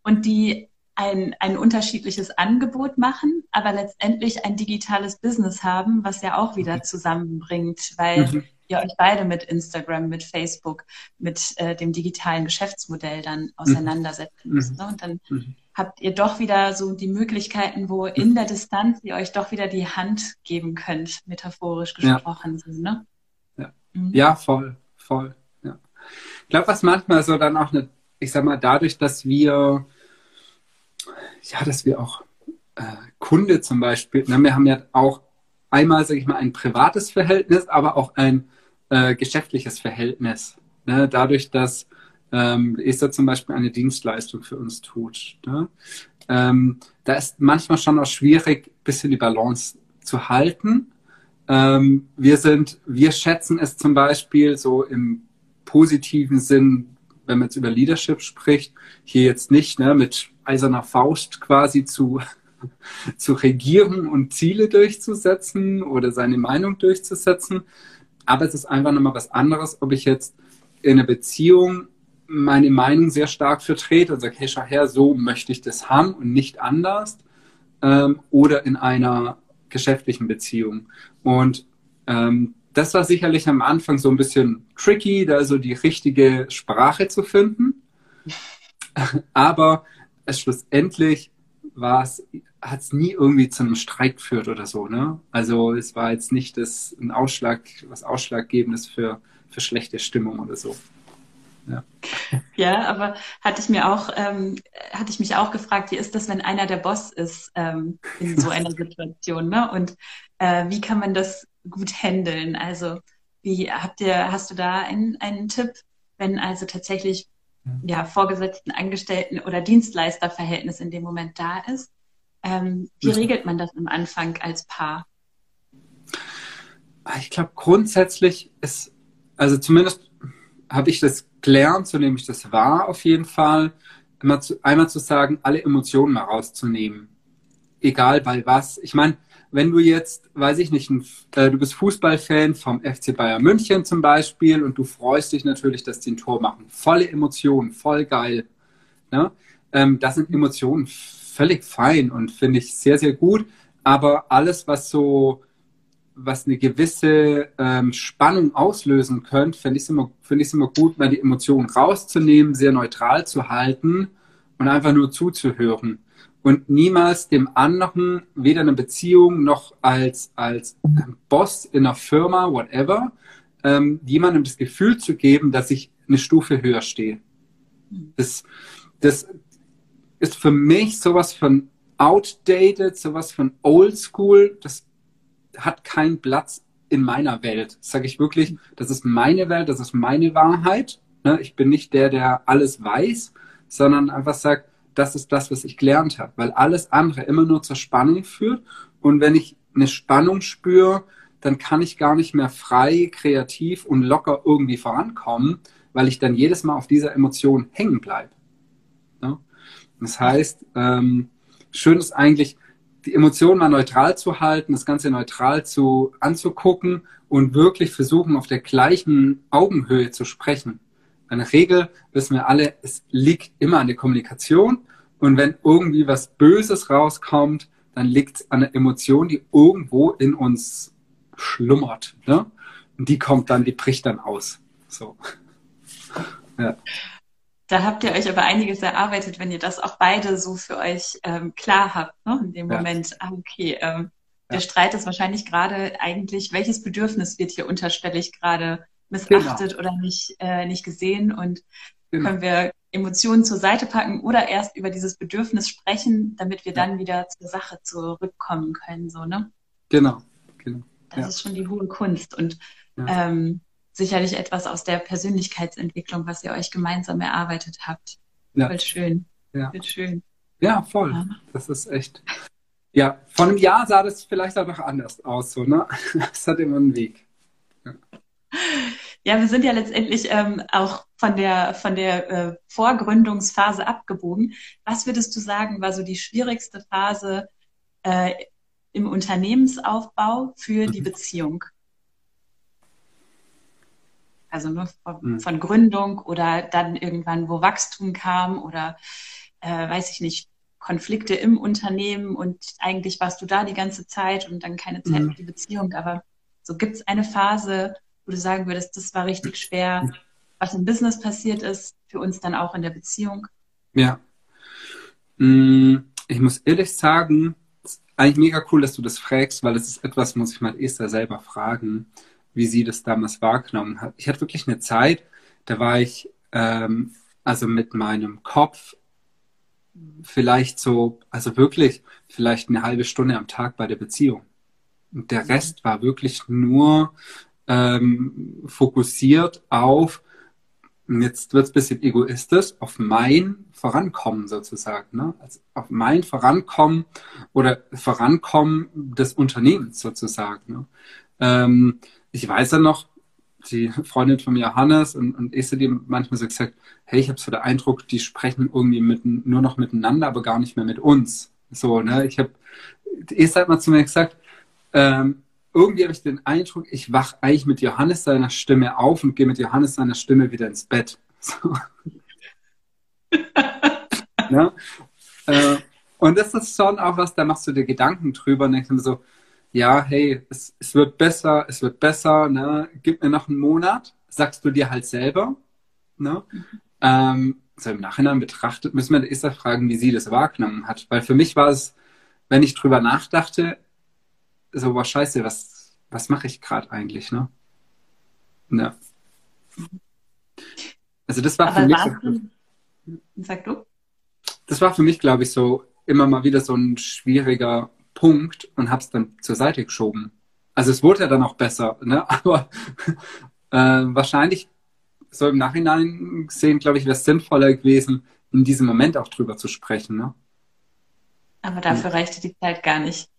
und die ein, ein unterschiedliches Angebot machen, aber letztendlich ein digitales Business haben, was ja auch wieder zusammenbringt, weil mhm. Ihr euch beide mit Instagram, mit Facebook, mit äh, dem digitalen Geschäftsmodell dann mhm. auseinandersetzen mhm. müsst. Ne? Und dann mhm. habt ihr doch wieder so die Möglichkeiten, wo in der Distanz ihr euch doch wieder die Hand geben könnt, metaphorisch gesprochen. Ja, ne? ja. Mhm. ja voll, voll. Ja. Ich glaube, was manchmal so dann auch eine ich sag mal, dadurch, dass wir, ja, dass wir auch äh, Kunde zum Beispiel, na, wir haben ja auch einmal, sage ich mal, ein privates Verhältnis, aber auch ein äh, geschäftliches Verhältnis. Ne? Dadurch, dass ähm, Esther zum Beispiel eine Dienstleistung für uns tut. Ne? Ähm, da ist manchmal schon auch schwierig, ein bisschen die Balance zu halten. Ähm, wir sind, wir schätzen es zum Beispiel so im positiven Sinn wenn man jetzt über Leadership spricht, hier jetzt nicht ne, mit eiserner Faust quasi zu, zu regieren und Ziele durchzusetzen oder seine Meinung durchzusetzen. Aber es ist einfach nochmal was anderes, ob ich jetzt in einer Beziehung meine Meinung sehr stark vertrete und sage, hey, schau her, so möchte ich das haben und nicht anders. Ähm, oder in einer geschäftlichen Beziehung. Und ähm, das war sicherlich am Anfang so ein bisschen tricky, da so die richtige Sprache zu finden. Aber es schlussendlich war es, hat es nie irgendwie zu einem Streit geführt oder so, ne? Also es war jetzt nicht das, ein Ausschlag, was Ausschlaggebendes für, für schlechte Stimmung oder so. Ja. ja, aber hatte ich mir auch, ähm, hatte ich mich auch gefragt, wie ist das, wenn einer der Boss ist ähm, in so einer Situation, ne? Und äh, wie kann man das gut handeln? Also wie habt ihr, hast du da einen, einen Tipp, wenn also tatsächlich ja, Vorgesetzten, Angestellten oder Dienstleisterverhältnis in dem Moment da ist? Ähm, wie regelt man das am Anfang als Paar? Ich glaube, grundsätzlich ist, also zumindest habe ich das gelernt, so nehme ich das wahr auf jeden Fall, immer zu, einmal zu sagen, alle Emotionen mal rauszunehmen. Egal bei was. Ich meine, wenn du jetzt, weiß ich nicht, ein, äh, du bist Fußballfan vom FC Bayern München zum Beispiel und du freust dich natürlich, dass die ein Tor machen. Volle Emotionen, voll geil. Ne? Ähm, das sind Emotionen völlig fein und finde ich sehr, sehr gut. Aber alles, was so, was eine gewisse ähm, Spannung auslösen könnte, finde ich es immer, es immer gut, mal die Emotionen rauszunehmen, sehr neutral zu halten und einfach nur zuzuhören. und niemals dem anderen weder eine Beziehung noch als, als Boss in einer Firma, whatever, ähm, jemandem das Gefühl zu geben, dass ich eine Stufe höher stehe. Das, das ist für mich sowas von outdated, sowas von oldschool. Das hat keinen Platz in meiner Welt. Sage ich wirklich, das ist meine Welt, das ist meine Wahrheit. Ne? Ich bin nicht der, der alles weiß, sondern einfach sagt, das ist das, was ich gelernt habe, weil alles andere immer nur zur Spannung führt. Und wenn ich eine Spannung spüre, dann kann ich gar nicht mehr frei, kreativ und locker irgendwie vorankommen, weil ich dann jedes Mal auf dieser Emotion hängen bleibe. Ja? Das heißt, ähm, schön ist eigentlich, die Emotionen mal neutral zu halten, das Ganze neutral zu anzugucken und wirklich versuchen, auf der gleichen Augenhöhe zu sprechen. Eine Regel wissen wir alle, es liegt immer an der Kommunikation. Und wenn irgendwie was Böses rauskommt, dann liegt es an der Emotion, die irgendwo in uns schlummert. Ne? Und die kommt dann, die bricht dann aus. So. Ja. Da habt ihr euch aber einiges erarbeitet, wenn ihr das auch beide so für euch ähm, klar habt, ne? in dem ja. Moment, ah, okay, ähm, der ja. Streit ist wahrscheinlich gerade eigentlich, welches Bedürfnis wird hier unterstellig gerade missachtet genau. oder nicht, äh, nicht gesehen und genau. können wir Emotionen zur Seite packen oder erst über dieses Bedürfnis sprechen, damit wir dann wieder zur Sache zurückkommen können, so, ne? Genau, genau. Das ja. ist schon die hohe Kunst und ja. ähm, sicherlich etwas aus der Persönlichkeitsentwicklung, was ihr euch gemeinsam erarbeitet habt. Ja. Voll schön. Ja. Voll schön. Ja, voll. Ja. Das ist echt. Ja, vor einem Jahr sah das vielleicht auch noch anders aus, so, ne? Es hat immer einen Weg. Ja. Ja, wir sind ja letztendlich ähm, auch von der, von der äh, Vorgründungsphase abgebogen. Was würdest du sagen, war so die schwierigste Phase äh, im Unternehmensaufbau für die mhm. Beziehung? Also nur von, mhm. von, Gründung oder dann irgendwann, wo Wachstum kam oder äh, weiß ich nicht, Konflikte im Unternehmen und eigentlich warst du da die ganze Zeit und dann keine Zeit mhm. für die Beziehung. Aber so gibt es eine Phase, wo du sagen würdest, das war richtig schwer, was im Business passiert ist, für uns dann auch in der Beziehung? Ja. Mm, ich muss ehrlich sagen, eigentlich mega cool, dass du das fragst, weil es ist etwas, muss ich mal Esther selber fragen, wie sie das damals wahrgenommen hat. Ich hatte wirklich eine Zeit, da war ich ähm, also mit meinem Kopf vielleicht so, also wirklich vielleicht eine halbe Stunde am Tag bei der Beziehung. Und der Rest war wirklich nur ähm, fokussiert auf, jetzt wird es ein bisschen egoistisch, auf mein Vorankommen sozusagen, ne? also auf mein Vorankommen oder Vorankommen des Unternehmens sozusagen. Ne? Ähm, ich weiß ja noch, die Freundin von mir, Hannes und, und Esther, die manchmal so gesagt, hey, ich habe so den Eindruck, die sprechen irgendwie mit, nur noch miteinander, aber gar nicht mehr mit uns. So, ne? Ich habe, Esther hat mal zu mir gesagt, ähm, irgendwie habe ich den Eindruck, ich wach eigentlich mit Johannes seiner Stimme auf und gehe mit Johannes seiner Stimme wieder ins Bett. So. ja? Äh, und das ist schon auch was, da machst du dir Gedanken drüber und denkst mir so, ja, hey, es, es wird besser, es wird besser, ne? gib mir noch einen Monat, sagst du dir halt selber. Ne? Mhm. Ähm, so im Nachhinein betrachtet, müssen wir Esther fragen, wie sie das wahrgenommen hat. Weil für mich war es, wenn ich drüber nachdachte, so, war scheiße, was, was mache ich gerade eigentlich, ne? Ja. Also das war Aber für mich. So, sag du? Das war für mich, glaube ich, so immer mal wieder so ein schwieriger Punkt und habe es dann zur Seite geschoben. Also es wurde ja dann auch besser, ne? Aber äh, wahrscheinlich so im Nachhinein gesehen, glaube ich, wäre es sinnvoller gewesen, in diesem Moment auch drüber zu sprechen, ne? Aber dafür ja. reichte die Zeit gar nicht.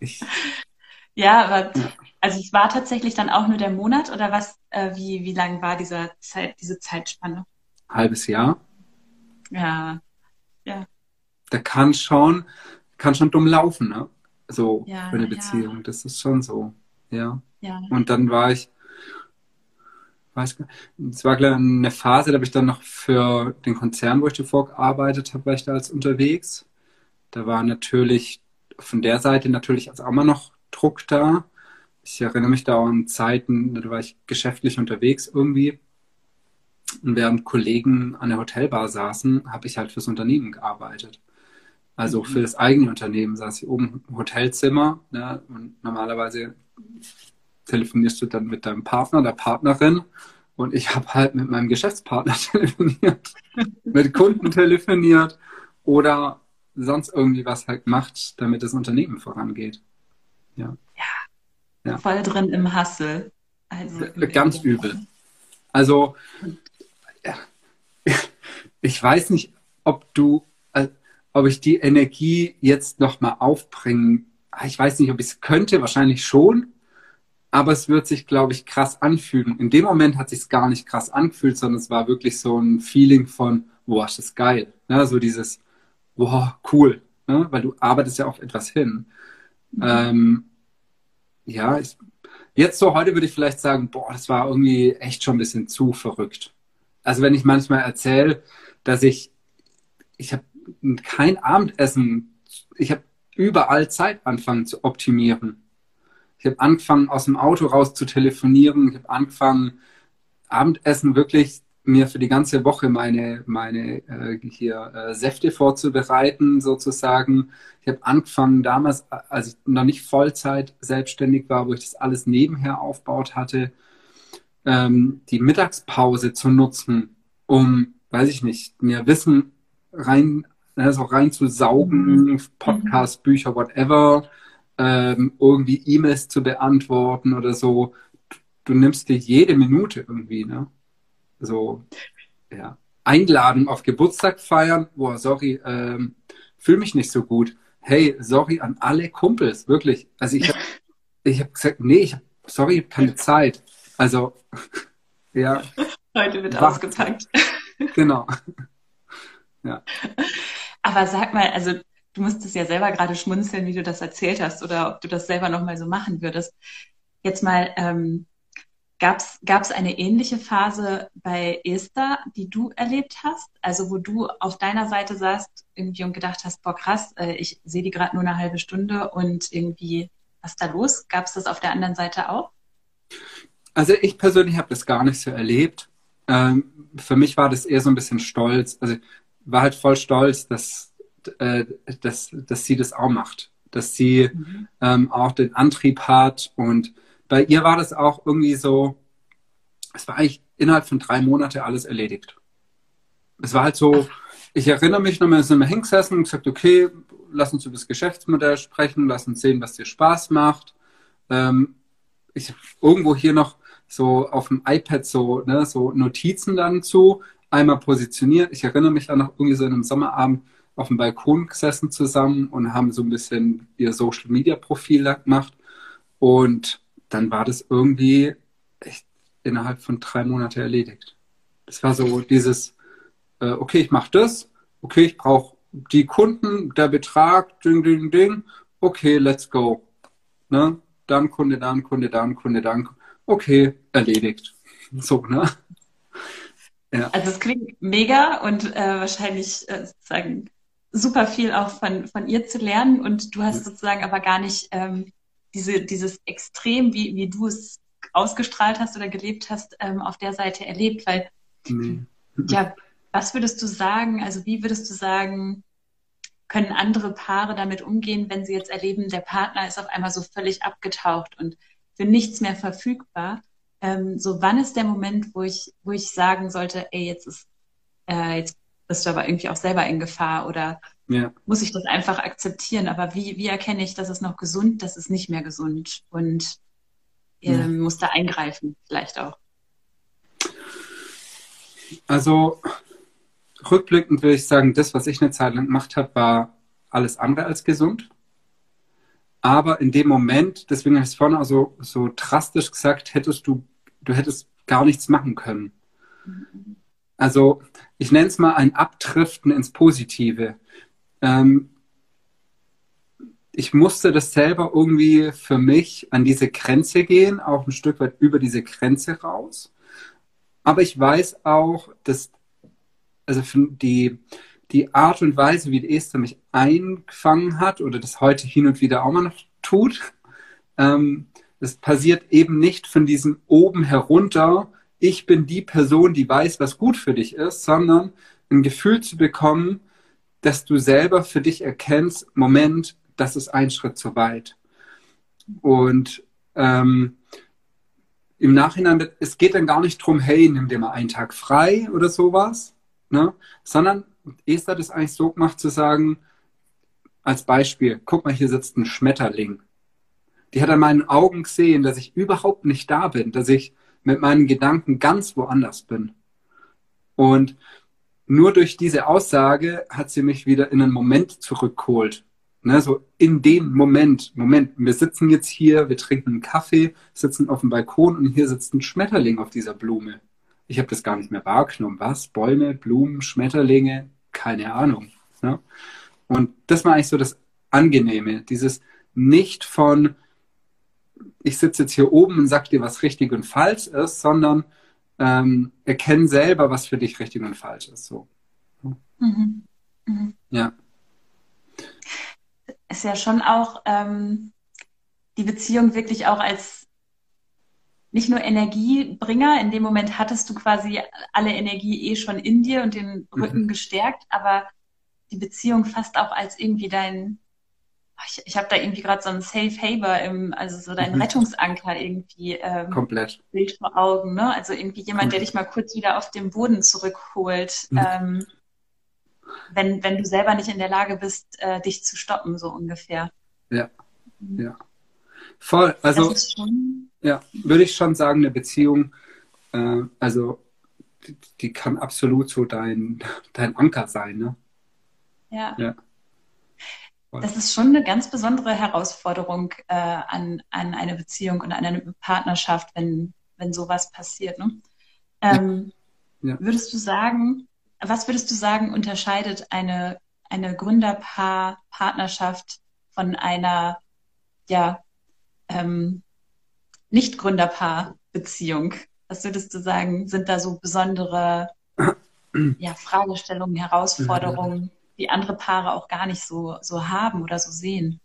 Ich, ja, aber also es war tatsächlich dann auch nur der Monat oder was? Äh, wie wie lang war dieser Zeit, diese Zeitspanne? Halbes Jahr. Ja, ja. Da kann schon kann schon dumm laufen, ne? So ja, für eine Beziehung. Ja. Das ist schon so, ja. ja. Und dann war ich weiß es war gleich eine Phase, da habe ich dann noch für den Konzern, wo ich davor gearbeitet habe, war ich da als unterwegs. Da war natürlich von der Seite natürlich auch immer noch Druck da. Ich erinnere mich da an Zeiten, da war ich geschäftlich unterwegs irgendwie. Und während Kollegen an der Hotelbar saßen, habe ich halt fürs Unternehmen gearbeitet. Also mhm. für das eigene Unternehmen saß ich oben im Hotelzimmer ne, und normalerweise telefonierst du dann mit deinem Partner, der Partnerin und ich habe halt mit meinem Geschäftspartner telefoniert, mit Kunden telefoniert oder sonst irgendwie was halt macht, damit das Unternehmen vorangeht. Ja. ja. ja. Voll drin im Hassel. Also, Ganz übel. Also, ich weiß nicht, ob du, ob ich die Energie jetzt nochmal aufbringen, ich weiß nicht, ob ich es könnte, wahrscheinlich schon, aber es wird sich, glaube ich, krass anfühlen. In dem Moment hat sich es gar nicht krass angefühlt, sondern es war wirklich so ein Feeling von, boah, ist das geil. Ne? So dieses, boah, cool. Ne? Weil du arbeitest ja auf etwas hin. Mhm. Ähm, ja, ich, jetzt so heute würde ich vielleicht sagen, boah, das war irgendwie echt schon ein bisschen zu verrückt. Also wenn ich manchmal erzähle, dass ich, ich habe kein Abendessen, ich habe überall Zeit anfangen zu optimieren. Ich habe angefangen, aus dem Auto raus zu telefonieren. Ich habe angefangen, Abendessen wirklich mir für die ganze Woche meine, meine äh, hier äh, Säfte vorzubereiten, sozusagen. Ich habe angefangen damals, als ich noch nicht Vollzeit selbstständig war, wo ich das alles nebenher aufgebaut hatte, ähm, die Mittagspause zu nutzen, um, weiß ich nicht, mir Wissen rein, also reinzusaugen, mhm. Podcast, Bücher, whatever, ähm, irgendwie E-Mails zu beantworten oder so. Du nimmst dir jede Minute irgendwie, ne? So, ja. Einladen auf Geburtstag feiern, boah, sorry, ähm, fühle mich nicht so gut. Hey, sorry an alle Kumpels, wirklich. Also ich habe ich hab gesagt, nee, ich hab, sorry, ich habe keine Zeit. Also, ja. Heute wird Wacht. ausgepackt. Genau. Ja. Aber sag mal, also du musstest ja selber gerade schmunzeln, wie du das erzählt hast, oder ob du das selber nochmal so machen würdest. Jetzt mal, ähm, gab es eine ähnliche Phase bei Esther, die du erlebt hast? Also wo du auf deiner Seite saßt irgendwie und gedacht hast, boah krass, äh, ich sehe die gerade nur eine halbe Stunde und irgendwie, was ist da los? Gab es das auf der anderen Seite auch? Also ich persönlich habe das gar nicht so erlebt. Ähm, für mich war das eher so ein bisschen stolz. Also war halt voll stolz, dass äh, dass, dass sie das auch macht, dass sie mhm. ähm, auch den Antrieb hat. Und bei ihr war das auch irgendwie so, es war eigentlich innerhalb von drei Monaten alles erledigt. Es war halt so, ich erinnere mich noch mal, sind wir hingesessen und gesagt, okay, lass uns über das Geschäftsmodell sprechen, lass uns sehen, was dir Spaß macht. Ähm, ich irgendwo hier noch so auf dem iPad so, ne, so Notizen dann zu, einmal positioniert. Ich erinnere mich dann noch irgendwie so in einem Sommerabend, auf dem Balkon gesessen zusammen und haben so ein bisschen ihr Social Media Profil gemacht. Und dann war das irgendwie echt innerhalb von drei Monaten erledigt. Das war so dieses, äh, okay, ich mache das, okay, ich brauche die Kunden, der Betrag, ding, ding, ding, okay, let's go. Ne? Dann Kunde, dann Kunde, dann Kunde, dann, okay, erledigt. So, ne? Ja. Also es klingt mega und äh, wahrscheinlich äh, sozusagen super viel auch von, von ihr zu lernen und du hast sozusagen aber gar nicht ähm, diese, dieses Extrem, wie, wie du es ausgestrahlt hast oder gelebt hast, ähm, auf der Seite erlebt, weil nee. ja, was würdest du sagen, also wie würdest du sagen, können andere Paare damit umgehen, wenn sie jetzt erleben, der Partner ist auf einmal so völlig abgetaucht und für nichts mehr verfügbar? Ähm, so wann ist der Moment, wo ich, wo ich sagen sollte, ey, jetzt ist, äh, jetzt bist du aber irgendwie auch selber in Gefahr oder ja. muss ich das einfach akzeptieren? Aber wie, wie erkenne ich, dass es noch gesund, das ist nicht mehr gesund und äh, ja. muss da eingreifen, vielleicht auch? Also rückblickend würde ich sagen, das, was ich eine Zeit lang gemacht habe, war alles andere als gesund. Aber in dem Moment, deswegen habe ich es vorhin auch so, so drastisch gesagt, hättest du, du hättest gar nichts machen können. Mhm. Also ich nenne es mal ein Abdriften ins Positive. Ähm, ich musste das selber irgendwie für mich an diese Grenze gehen, auch ein Stück weit über diese Grenze raus. Aber ich weiß auch, dass also die, die Art und Weise, wie Esther mich eingefangen hat oder das heute hin und wieder auch mal noch tut, ähm, das passiert eben nicht von diesem oben herunter ich bin die Person, die weiß, was gut für dich ist, sondern ein Gefühl zu bekommen, dass du selber für dich erkennst, Moment, das ist ein Schritt zu weit. Und ähm, im Nachhinein, es geht dann gar nicht drum, hey, nimm dir mal einen Tag frei oder sowas, ne? sondern Esther hat es eigentlich so gemacht zu sagen, als Beispiel, guck mal, hier sitzt ein Schmetterling. Die hat an meinen Augen gesehen, dass ich überhaupt nicht da bin, dass ich mit meinen Gedanken ganz woanders bin. Und nur durch diese Aussage hat sie mich wieder in einen Moment zurückgeholt. Ne, so in dem Moment, Moment, wir sitzen jetzt hier, wir trinken einen Kaffee, sitzen auf dem Balkon und hier sitzt ein Schmetterling auf dieser Blume. Ich habe das gar nicht mehr wahrgenommen. Was? Bäume, Blumen, Schmetterlinge? Keine Ahnung. Ne? Und das war eigentlich so das Angenehme, dieses nicht von, ich sitze jetzt hier oben und sag dir, was richtig und falsch ist, sondern ähm, erkenn selber, was für dich richtig und falsch ist. So. Mhm. Mhm. Ja ist ja schon auch ähm, die Beziehung wirklich auch als nicht nur Energiebringer, in dem Moment hattest du quasi alle Energie eh schon in dir und den Rücken mhm. gestärkt, aber die Beziehung fast auch als irgendwie dein, ich, ich habe da irgendwie gerade so einen Safe Haver, im, also so dein mhm. Rettungsanker irgendwie ähm, komplett Bild vor Augen, ne? Also irgendwie jemand, mhm. der dich mal kurz wieder auf den Boden zurückholt. Mhm. Ähm, wenn, wenn du selber nicht in der Lage bist, äh, dich zu stoppen, so ungefähr. Ja, mhm. ja. Voll. Also, ja, würde ich schon sagen, eine Beziehung, äh, also, die, die, kann absolut so dein, dein Anker sein, ne? Ja. ja. Das ist schon eine ganz besondere Herausforderung äh, an, an eine Beziehung und an eine Partnerschaft, wenn, wenn sowas passiert. Ne? Ähm, ja. Würdest du sagen, was würdest du sagen, unterscheidet eine, eine Gründerpaar-Partnerschaft von einer ja, ähm, Nicht-Gründerpaar-Beziehung? Was würdest du sagen, sind da so besondere ja, Fragestellungen, Herausforderungen, die andere Paare auch gar nicht so, so haben oder so sehen?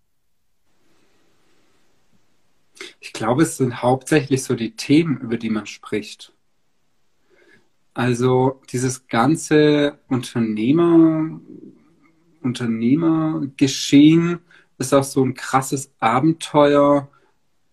Ich glaube, es sind hauptsächlich so die Themen, über die man spricht. Also dieses ganze Unternehmer, Unternehmergeschehen ist auch so ein krasses Abenteuer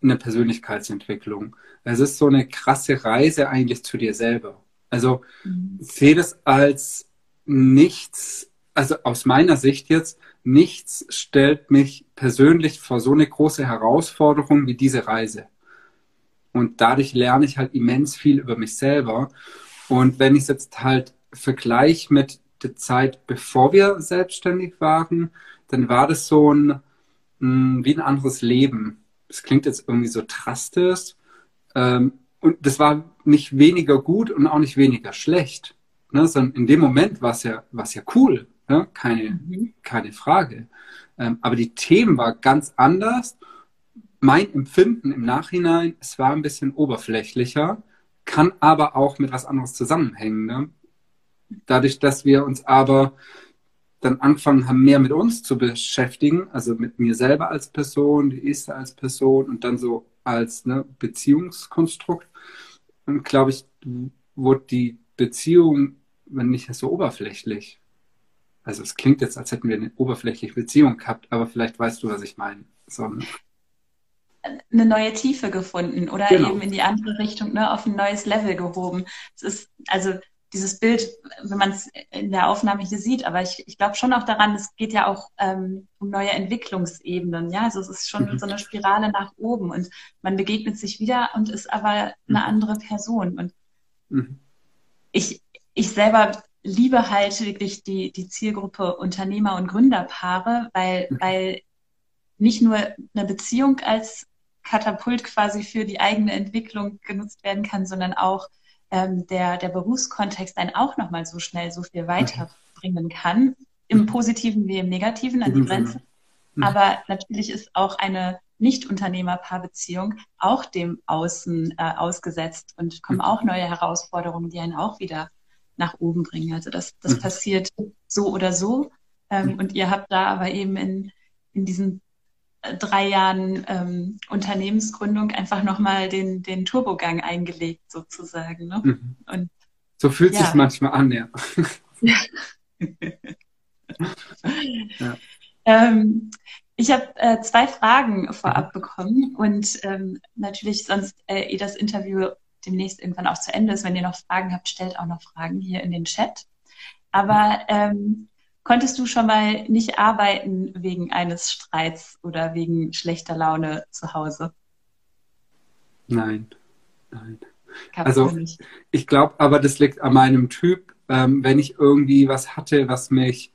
in der Persönlichkeitsentwicklung. Es ist so eine krasse Reise eigentlich zu dir selber. Also mhm. sehe das als nichts, also aus meiner Sicht jetzt, nichts stellt mich persönlich vor so eine große Herausforderung wie diese Reise. Und dadurch lerne ich halt immens viel über mich selber. Und wenn ich es jetzt halt vergleiche mit der Zeit, bevor wir selbstständig waren, dann war das so ein, hm, wie ein anderes Leben. Das klingt jetzt irgendwie so drastisch. Ähm, und das war nicht weniger gut und auch nicht weniger schlecht. Ne? Sondern in dem Moment war es ja, ja cool. Ne? Keine, mhm. keine Frage. Ähm, aber die Themen waren ganz anders. Mein Empfinden im Nachhinein, es war ein bisschen oberflächlicher kann aber auch mit was anderes zusammenhängen. Ne? Dadurch, dass wir uns aber dann angefangen haben, mehr mit uns zu beschäftigen, also mit mir selber als Person, die Esther als Person und dann so als ne, Beziehungskonstrukt, glaube ich, wurde die Beziehung wenn nicht so oberflächlich. Also es klingt jetzt, als hätten wir eine oberflächliche Beziehung gehabt, aber vielleicht weißt du, was ich meine. So, eine neue Tiefe gefunden oder genau. eben in die andere Richtung, ne, auf ein neues Level gehoben. Es ist also dieses Bild, wenn man es in der Aufnahme hier sieht, aber ich, ich glaube schon auch daran, es geht ja auch ähm, um neue Entwicklungsebenen, ja, also es ist schon mhm. so eine Spirale nach oben und man begegnet sich wieder und ist aber eine mhm. andere Person und mhm. ich, ich selber liebe halt wirklich die, die Zielgruppe Unternehmer und Gründerpaare, weil, mhm. weil nicht nur eine Beziehung als Katapult quasi für die eigene Entwicklung genutzt werden kann, sondern auch ähm, der, der Berufskontext einen auch nochmal so schnell so viel weiterbringen kann, im mhm. Positiven wie im Negativen an die Grenze. Mhm. Aber natürlich ist auch eine Nicht-Unternehmerpaarbeziehung auch dem Außen äh, ausgesetzt und kommen auch neue Herausforderungen, die einen auch wieder nach oben bringen. Also das, das passiert so oder so. Ähm, und ihr habt da aber eben in, in diesen drei Jahren ähm, Unternehmensgründung einfach nochmal den, den Turbogang eingelegt, sozusagen. Ne? Mhm. Und, so fühlt ja. sich manchmal an, ja. ja. Ähm, ich habe äh, zwei Fragen vorab mhm. bekommen und ähm, natürlich sonst, äh, eh das Interview demnächst irgendwann auch zu Ende ist. Wenn ihr noch Fragen habt, stellt auch noch Fragen hier in den Chat. Aber ähm, konntest du schon mal nicht arbeiten wegen eines Streits oder wegen schlechter Laune zu Hause? Nein, nein. Gab's also ich glaube, aber das liegt an meinem Typ. Ähm, wenn ich irgendwie was hatte, was mich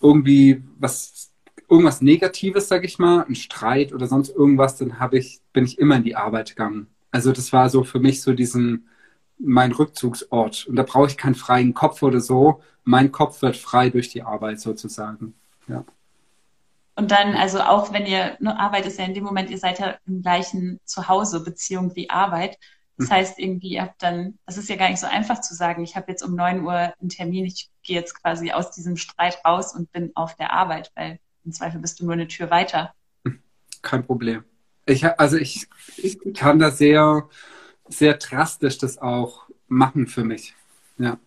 irgendwie was irgendwas Negatives, sag ich mal, ein Streit oder sonst irgendwas, dann habe ich bin ich immer in die Arbeit gegangen. Also das war so für mich so diesen mein Rückzugsort. Und da brauche ich keinen freien Kopf oder so. Mein Kopf wird frei durch die Arbeit sozusagen. Ja. Und dann, also auch wenn ihr, ne, Arbeit ist ja in dem Moment, ihr seid ja im gleichen Zuhause, Beziehung wie Arbeit. Das hm. heißt irgendwie, ihr habt dann, das ist ja gar nicht so einfach zu sagen, ich habe jetzt um neun Uhr einen Termin, ich gehe jetzt quasi aus diesem Streit raus und bin auf der Arbeit, weil im Zweifel bist du nur eine Tür weiter. Kein Problem. Ich, also ich, ich kann da sehr, sehr drastisch das auch machen für mich. Ja.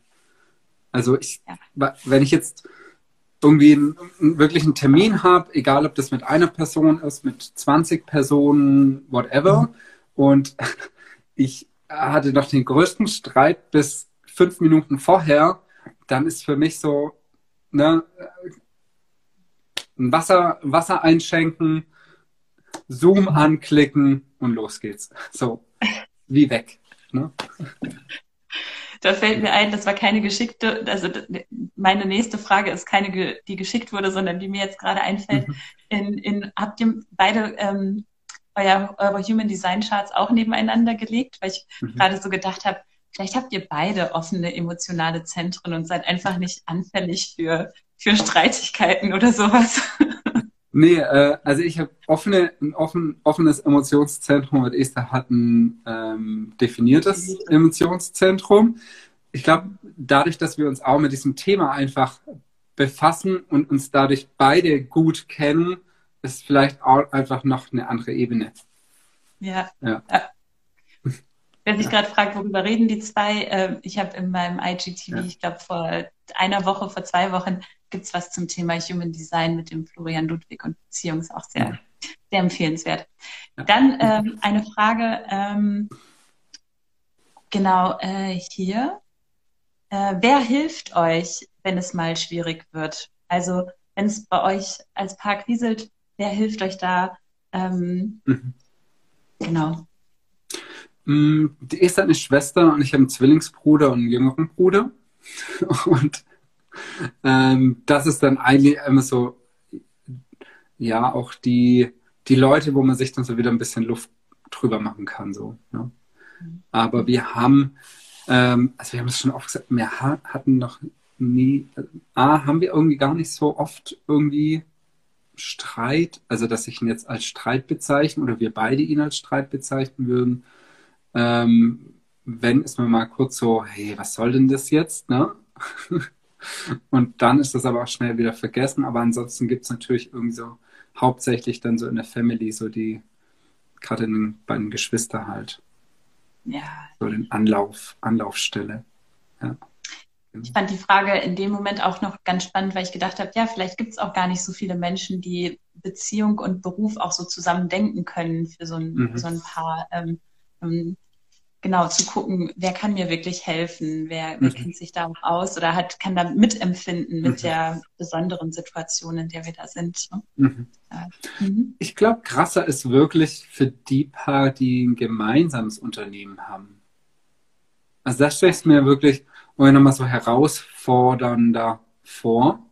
Also ich, ja. wenn ich jetzt irgendwie einen, wirklich einen Termin habe, egal ob das mit einer Person ist, mit 20 Personen, whatever, mhm. und ich hatte noch den größten Streit bis fünf Minuten vorher, dann ist für mich so, ne, ein Wasser, Wasser einschenken, Zoom anklicken und los geht's. So, wie weg. Ne? Da fällt mir ein, das war keine geschickte, also meine nächste Frage ist keine, die geschickt wurde, sondern die mir jetzt gerade einfällt. Mhm. In, in, habt ihr beide ähm, euer, eure Human Design Charts auch nebeneinander gelegt? Weil ich mhm. gerade so gedacht habe, vielleicht habt ihr beide offene emotionale Zentren und seid einfach nicht anfällig für, für Streitigkeiten oder sowas. Nee, äh, also ich habe offene, ein offen, offenes Emotionszentrum und Esther hat ein ähm, definiertes Emotionszentrum. Ich glaube, dadurch, dass wir uns auch mit diesem Thema einfach befassen und uns dadurch beide gut kennen, ist vielleicht auch einfach noch eine andere Ebene. Ja. ja. Wer sich gerade fragt, worüber reden die zwei, äh, ich habe in meinem IGTV, ja. ich glaube vor einer Woche, vor zwei Wochen, gibt es was zum Thema Human Design mit dem Florian Ludwig und Beziehung ist auch sehr, sehr empfehlenswert. Dann ähm, eine Frage, ähm, genau äh, hier. Äh, wer hilft euch, wenn es mal schwierig wird? Also wenn es bei euch als Paar kriselt, wer hilft euch da? Ähm, mhm. Genau. Mm, die ist eine Schwester und ich habe einen Zwillingsbruder und einen jüngeren Bruder. Und ähm, das ist dann eigentlich immer so, ja, auch die, die Leute, wo man sich dann so wieder ein bisschen Luft drüber machen kann. So, ne? Aber wir haben, ähm, also wir haben es schon oft gesagt, wir hatten noch nie, äh, A, haben wir irgendwie gar nicht so oft irgendwie Streit, also dass ich ihn jetzt als Streit bezeichne oder wir beide ihn als Streit bezeichnen würden. Ähm, wenn ist man mal kurz so, hey, was soll denn das jetzt? Ne? Und dann ist das aber auch schnell wieder vergessen. Aber ansonsten gibt es natürlich irgendwie so hauptsächlich dann so in der Family so die, gerade bei den Geschwistern halt. Ja. So den Anlauf, Anlaufstelle. Ja. Ich fand die Frage in dem Moment auch noch ganz spannend, weil ich gedacht habe, ja, vielleicht gibt es auch gar nicht so viele Menschen, die Beziehung und Beruf auch so zusammen denken können für so ein, mhm. für so ein Paar. Ähm, ähm genau zu gucken, wer kann mir wirklich helfen, wer, wer mhm. kennt sich da auch aus oder hat, kann da mitempfinden mit mhm. der besonderen Situation, in der wir da sind. Ne? Mhm. mhm. Ich glaube, krasser ist wirklich für die Paar, die ein gemeinsames Unternehmen haben. Also das stelle ich mir wirklich nochmal so herausfordernder vor,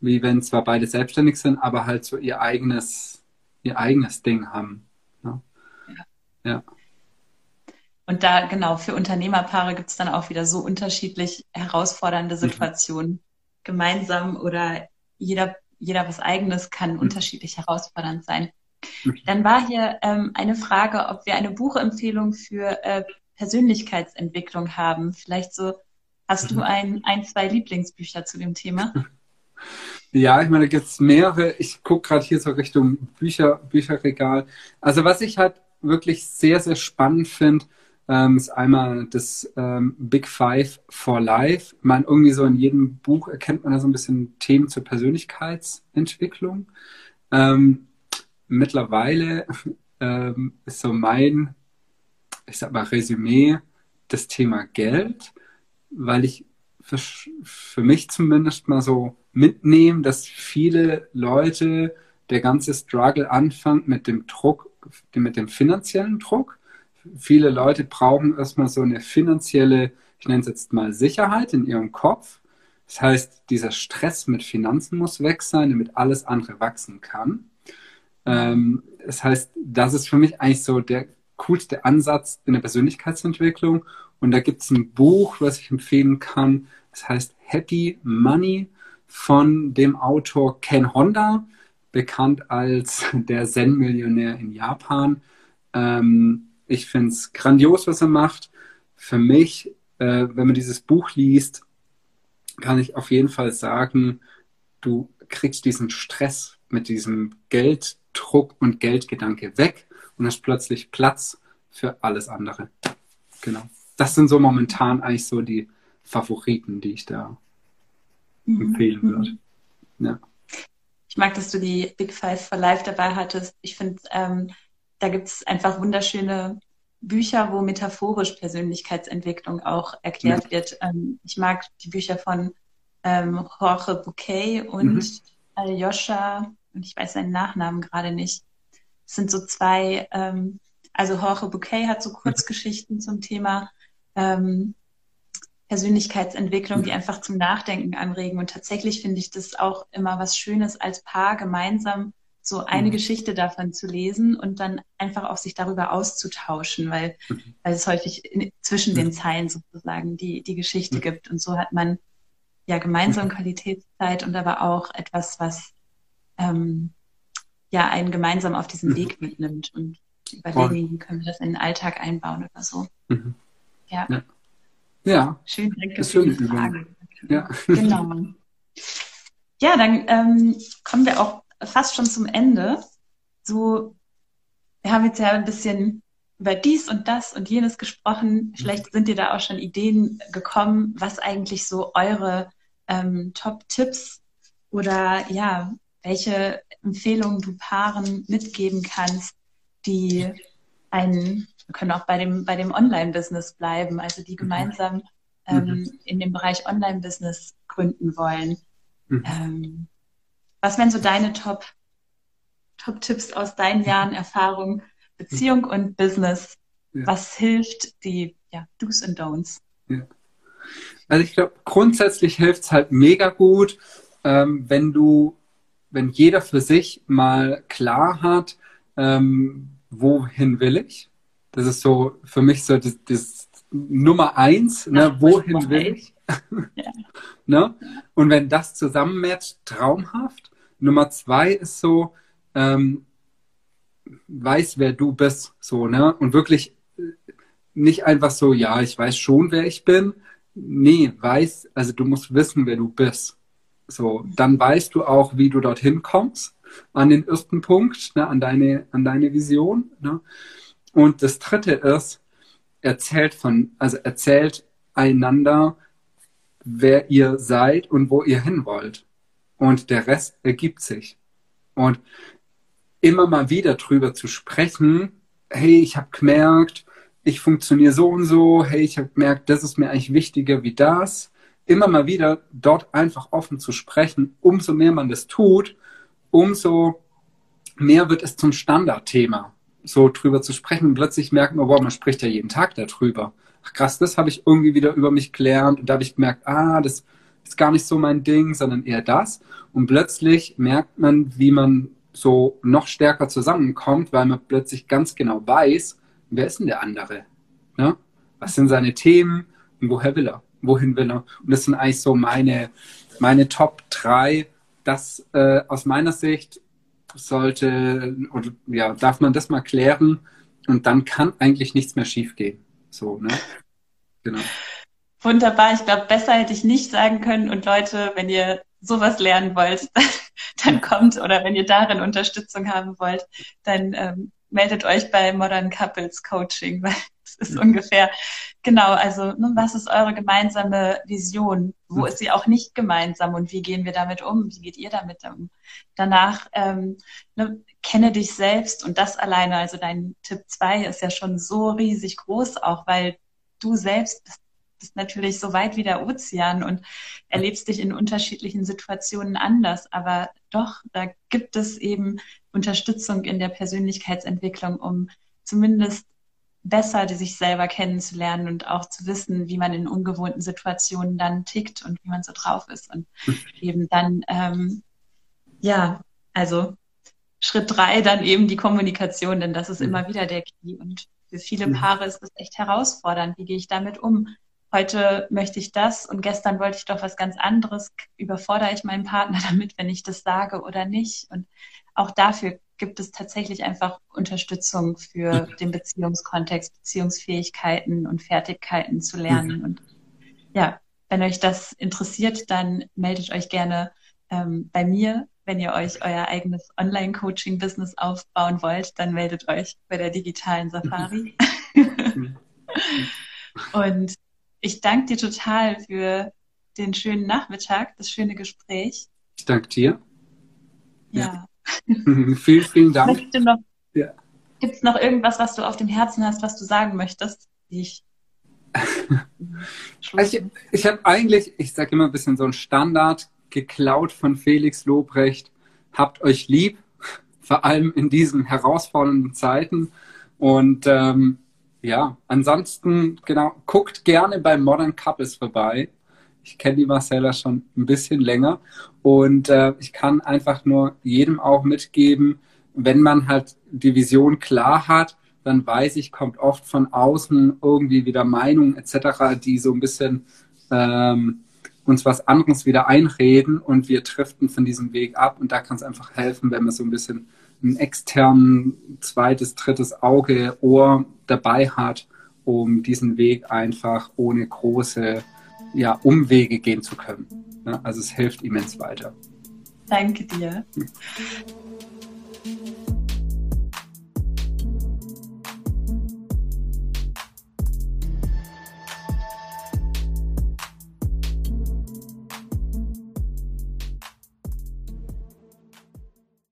wie wenn zwar beide selbstständig sind, aber halt so ihr eigenes, ihr eigenes Ding haben. Ne? Ja. ja. Und da, genau, für Unternehmerpaare gibt es dann auch wieder so unterschiedlich herausfordernde mhm. Situationen. Mhm. Gemeinsam oder jeder, jeder was eigenes kann mhm. unterschiedlich herausfordernd sein. Mhm. Dann war hier ähm, eine Frage, ob wir eine Buchempfehlung für äh, Persönlichkeitsentwicklung haben. Vielleicht so, hast du mhm. ein, ein, zwei Lieblingsbücher zu dem Thema? Ja, ich meine, da gibt es mehrere. Ich gucke gerade hier so Richtung Bücher, Bücherregal. Also was ich halt wirklich sehr, sehr spannend finde, ähm, ist einmal das ähm, Big Five for Life. Man irgendwie so in jedem Buch erkennt man da so ein bisschen Themen zur Persönlichkeitsentwicklung. Ähm, mittlerweile ähm, ist so mein, ich sag mal, Resümee das Thema Geld, weil ich für, für mich zumindest mal so mitnehme, dass viele Leute der ganze Struggle anfängt mit dem Druck, mit dem finanziellen Druck. Viele Leute brauchen erstmal so eine finanzielle, ich nenne es jetzt mal Sicherheit in ihrem Kopf. Das heißt, dieser Stress mit Finanzen muss weg sein, damit alles andere wachsen kann. Ähm, das heißt, das ist für mich eigentlich so der coolste Ansatz in der Persönlichkeitsentwicklung. Und da gibt es ein Buch, was ich empfehlen kann. Das heißt Happy Money von dem Autor Ken Honda, bekannt als der Zen-Millionär in Japan. Ähm, ich finde es grandios, was er macht. Für mich, äh, wenn man dieses Buch liest, kann ich auf jeden Fall sagen, du kriegst diesen Stress mit diesem Gelddruck und Geldgedanke weg und hast plötzlich Platz für alles andere. Genau. Das sind so momentan eigentlich so die Favoriten, die ich da mhm. empfehlen würde. Ja. Ich mag, dass du die Big Five for Life dabei hattest. Ich finde, ähm, da gibt es einfach wunderschöne Bücher, wo metaphorisch Persönlichkeitsentwicklung auch erklärt ja. wird. Ähm, ich mag die Bücher von ähm, Jorge Bouquet und mhm. Aljoscha, und ich weiß seinen Nachnamen gerade nicht. Es sind so zwei, ähm, also Jorge Bouquet hat so Kurzgeschichten zum Thema ähm, Persönlichkeitsentwicklung, die einfach zum Nachdenken anregen. Und tatsächlich finde ich das auch immer was Schönes, als Paar gemeinsam so eine mhm. Geschichte davon zu lesen und dann einfach auch sich darüber auszutauschen, weil, weil es häufig in, zwischen den Zeilen sozusagen die, die Geschichte gibt. Und so hat man ja gemeinsam mhm. Qualitätszeit und aber auch etwas, was ähm, ja einen gemeinsam auf diesen mhm. Weg mitnimmt und überlegen, wie können wir das in den Alltag einbauen oder so. Mhm. Ja. ja. Ja. Schön, danke für die Frage. Ja. Genau. Ja, dann ähm, kommen wir auch fast schon zum Ende. So, wir haben jetzt ja ein bisschen über dies und das und jenes gesprochen. Vielleicht sind dir da auch schon Ideen gekommen, was eigentlich so eure ähm, Top-Tipps oder ja, welche Empfehlungen du Paaren mitgeben kannst, die einen wir können auch bei dem, bei dem Online-Business bleiben, also die mhm. gemeinsam ähm, mhm. in dem Bereich Online-Business gründen wollen. Mhm. Ähm, was wären so deine Top, Top-Tipps aus deinen Jahren Erfahrung, Beziehung und Business? Ja. Was hilft die ja, Do's und Don'ts? Ja. Also ich glaube, grundsätzlich hilft es halt mega gut, ähm, wenn du, wenn jeder für sich mal klar hat, ähm, wohin will ich? Das ist so für mich so das, das Nummer eins, ne? wohin will ich? Ja. ne? Und wenn das zusammenmatcht, traumhaft. Nummer zwei ist so, ähm, weiß, wer du bist, so, ne? Und wirklich äh, nicht einfach so, ja, ich weiß schon, wer ich bin. Nee, weiß, also du musst wissen, wer du bist. So, dann weißt du auch, wie du dorthin kommst, an den ersten Punkt, ne, an deine, an deine Vision. Ne? Und das dritte ist, erzählt von, also erzählt einander, wer ihr seid und wo ihr hin wollt. Und der Rest ergibt sich. Und immer mal wieder drüber zu sprechen, hey, ich habe gemerkt, ich funktioniere so und so, hey, ich habe gemerkt, das ist mir eigentlich wichtiger wie das. Immer mal wieder dort einfach offen zu sprechen, umso mehr man das tut, umso mehr wird es zum Standardthema so drüber zu sprechen und plötzlich merkt man, wow, man spricht ja jeden Tag darüber. Ach krass, das habe ich irgendwie wieder über mich gelernt und da habe ich gemerkt, ah, das ist gar nicht so mein Ding, sondern eher das. Und plötzlich merkt man, wie man so noch stärker zusammenkommt, weil man plötzlich ganz genau weiß, wer ist denn der andere? Ne? Was sind seine Themen und woher will er? Wohin will er? Und das sind eigentlich so meine, meine Top 3, das äh, aus meiner Sicht sollte oder ja, darf man das mal klären und dann kann eigentlich nichts mehr schiefgehen. So, ne? Genau. Wunderbar. Ich glaube, besser hätte ich nicht sagen können. Und Leute, wenn ihr sowas lernen wollt, dann kommt oder wenn ihr darin Unterstützung haben wollt, dann ähm, meldet euch bei Modern Couples Coaching, weil es ist mhm. ungefähr genau, also ne, was ist eure gemeinsame Vision? Wo mhm. ist sie auch nicht gemeinsam und wie gehen wir damit um? Wie geht ihr damit um? Danach ähm, ne, kenne dich selbst und das alleine, also dein Tipp zwei ist ja schon so riesig groß auch, weil du selbst bist bist natürlich so weit wie der Ozean und erlebst dich in unterschiedlichen Situationen anders. Aber doch, da gibt es eben Unterstützung in der Persönlichkeitsentwicklung, um zumindest besser sich selber kennenzulernen und auch zu wissen, wie man in ungewohnten Situationen dann tickt und wie man so drauf ist. Und eben dann, ähm, ja, also Schritt drei dann eben die Kommunikation, denn das ist immer wieder der Key. Und für viele Paare ist es echt herausfordernd. Wie gehe ich damit um? Heute möchte ich das und gestern wollte ich doch was ganz anderes. Überfordere ich meinen Partner damit, wenn ich das sage oder nicht? Und auch dafür gibt es tatsächlich einfach Unterstützung für den Beziehungskontext, Beziehungsfähigkeiten und Fertigkeiten zu lernen. Mhm. Und ja, wenn euch das interessiert, dann meldet euch gerne ähm, bei mir. Wenn ihr euch euer eigenes Online-Coaching-Business aufbauen wollt, dann meldet euch bei der digitalen Safari. Mhm. und ich danke dir total für den schönen Nachmittag, das schöne Gespräch. Ich danke dir. Ja. ja. vielen, vielen Dank. Ja. Gibt es noch irgendwas, was du auf dem Herzen hast, was du sagen möchtest? Ich, also ich, ich habe eigentlich, ich sage immer ein bisschen so ein Standard geklaut von Felix Lobrecht. Habt euch lieb, vor allem in diesen herausfordernden Zeiten. Und ähm, ja, ansonsten, genau, guckt gerne bei Modern Couples vorbei. Ich kenne die Marcella schon ein bisschen länger und äh, ich kann einfach nur jedem auch mitgeben, wenn man halt die Vision klar hat, dann weiß ich, kommt oft von außen irgendwie wieder Meinungen etc., die so ein bisschen ähm, uns was anderes wieder einreden und wir driften von diesem Weg ab und da kann es einfach helfen, wenn man so ein bisschen ein externen zweites, drittes Auge, Ohr dabei hat, um diesen Weg einfach ohne große ja, Umwege gehen zu können. Also es hilft immens weiter. Danke dir.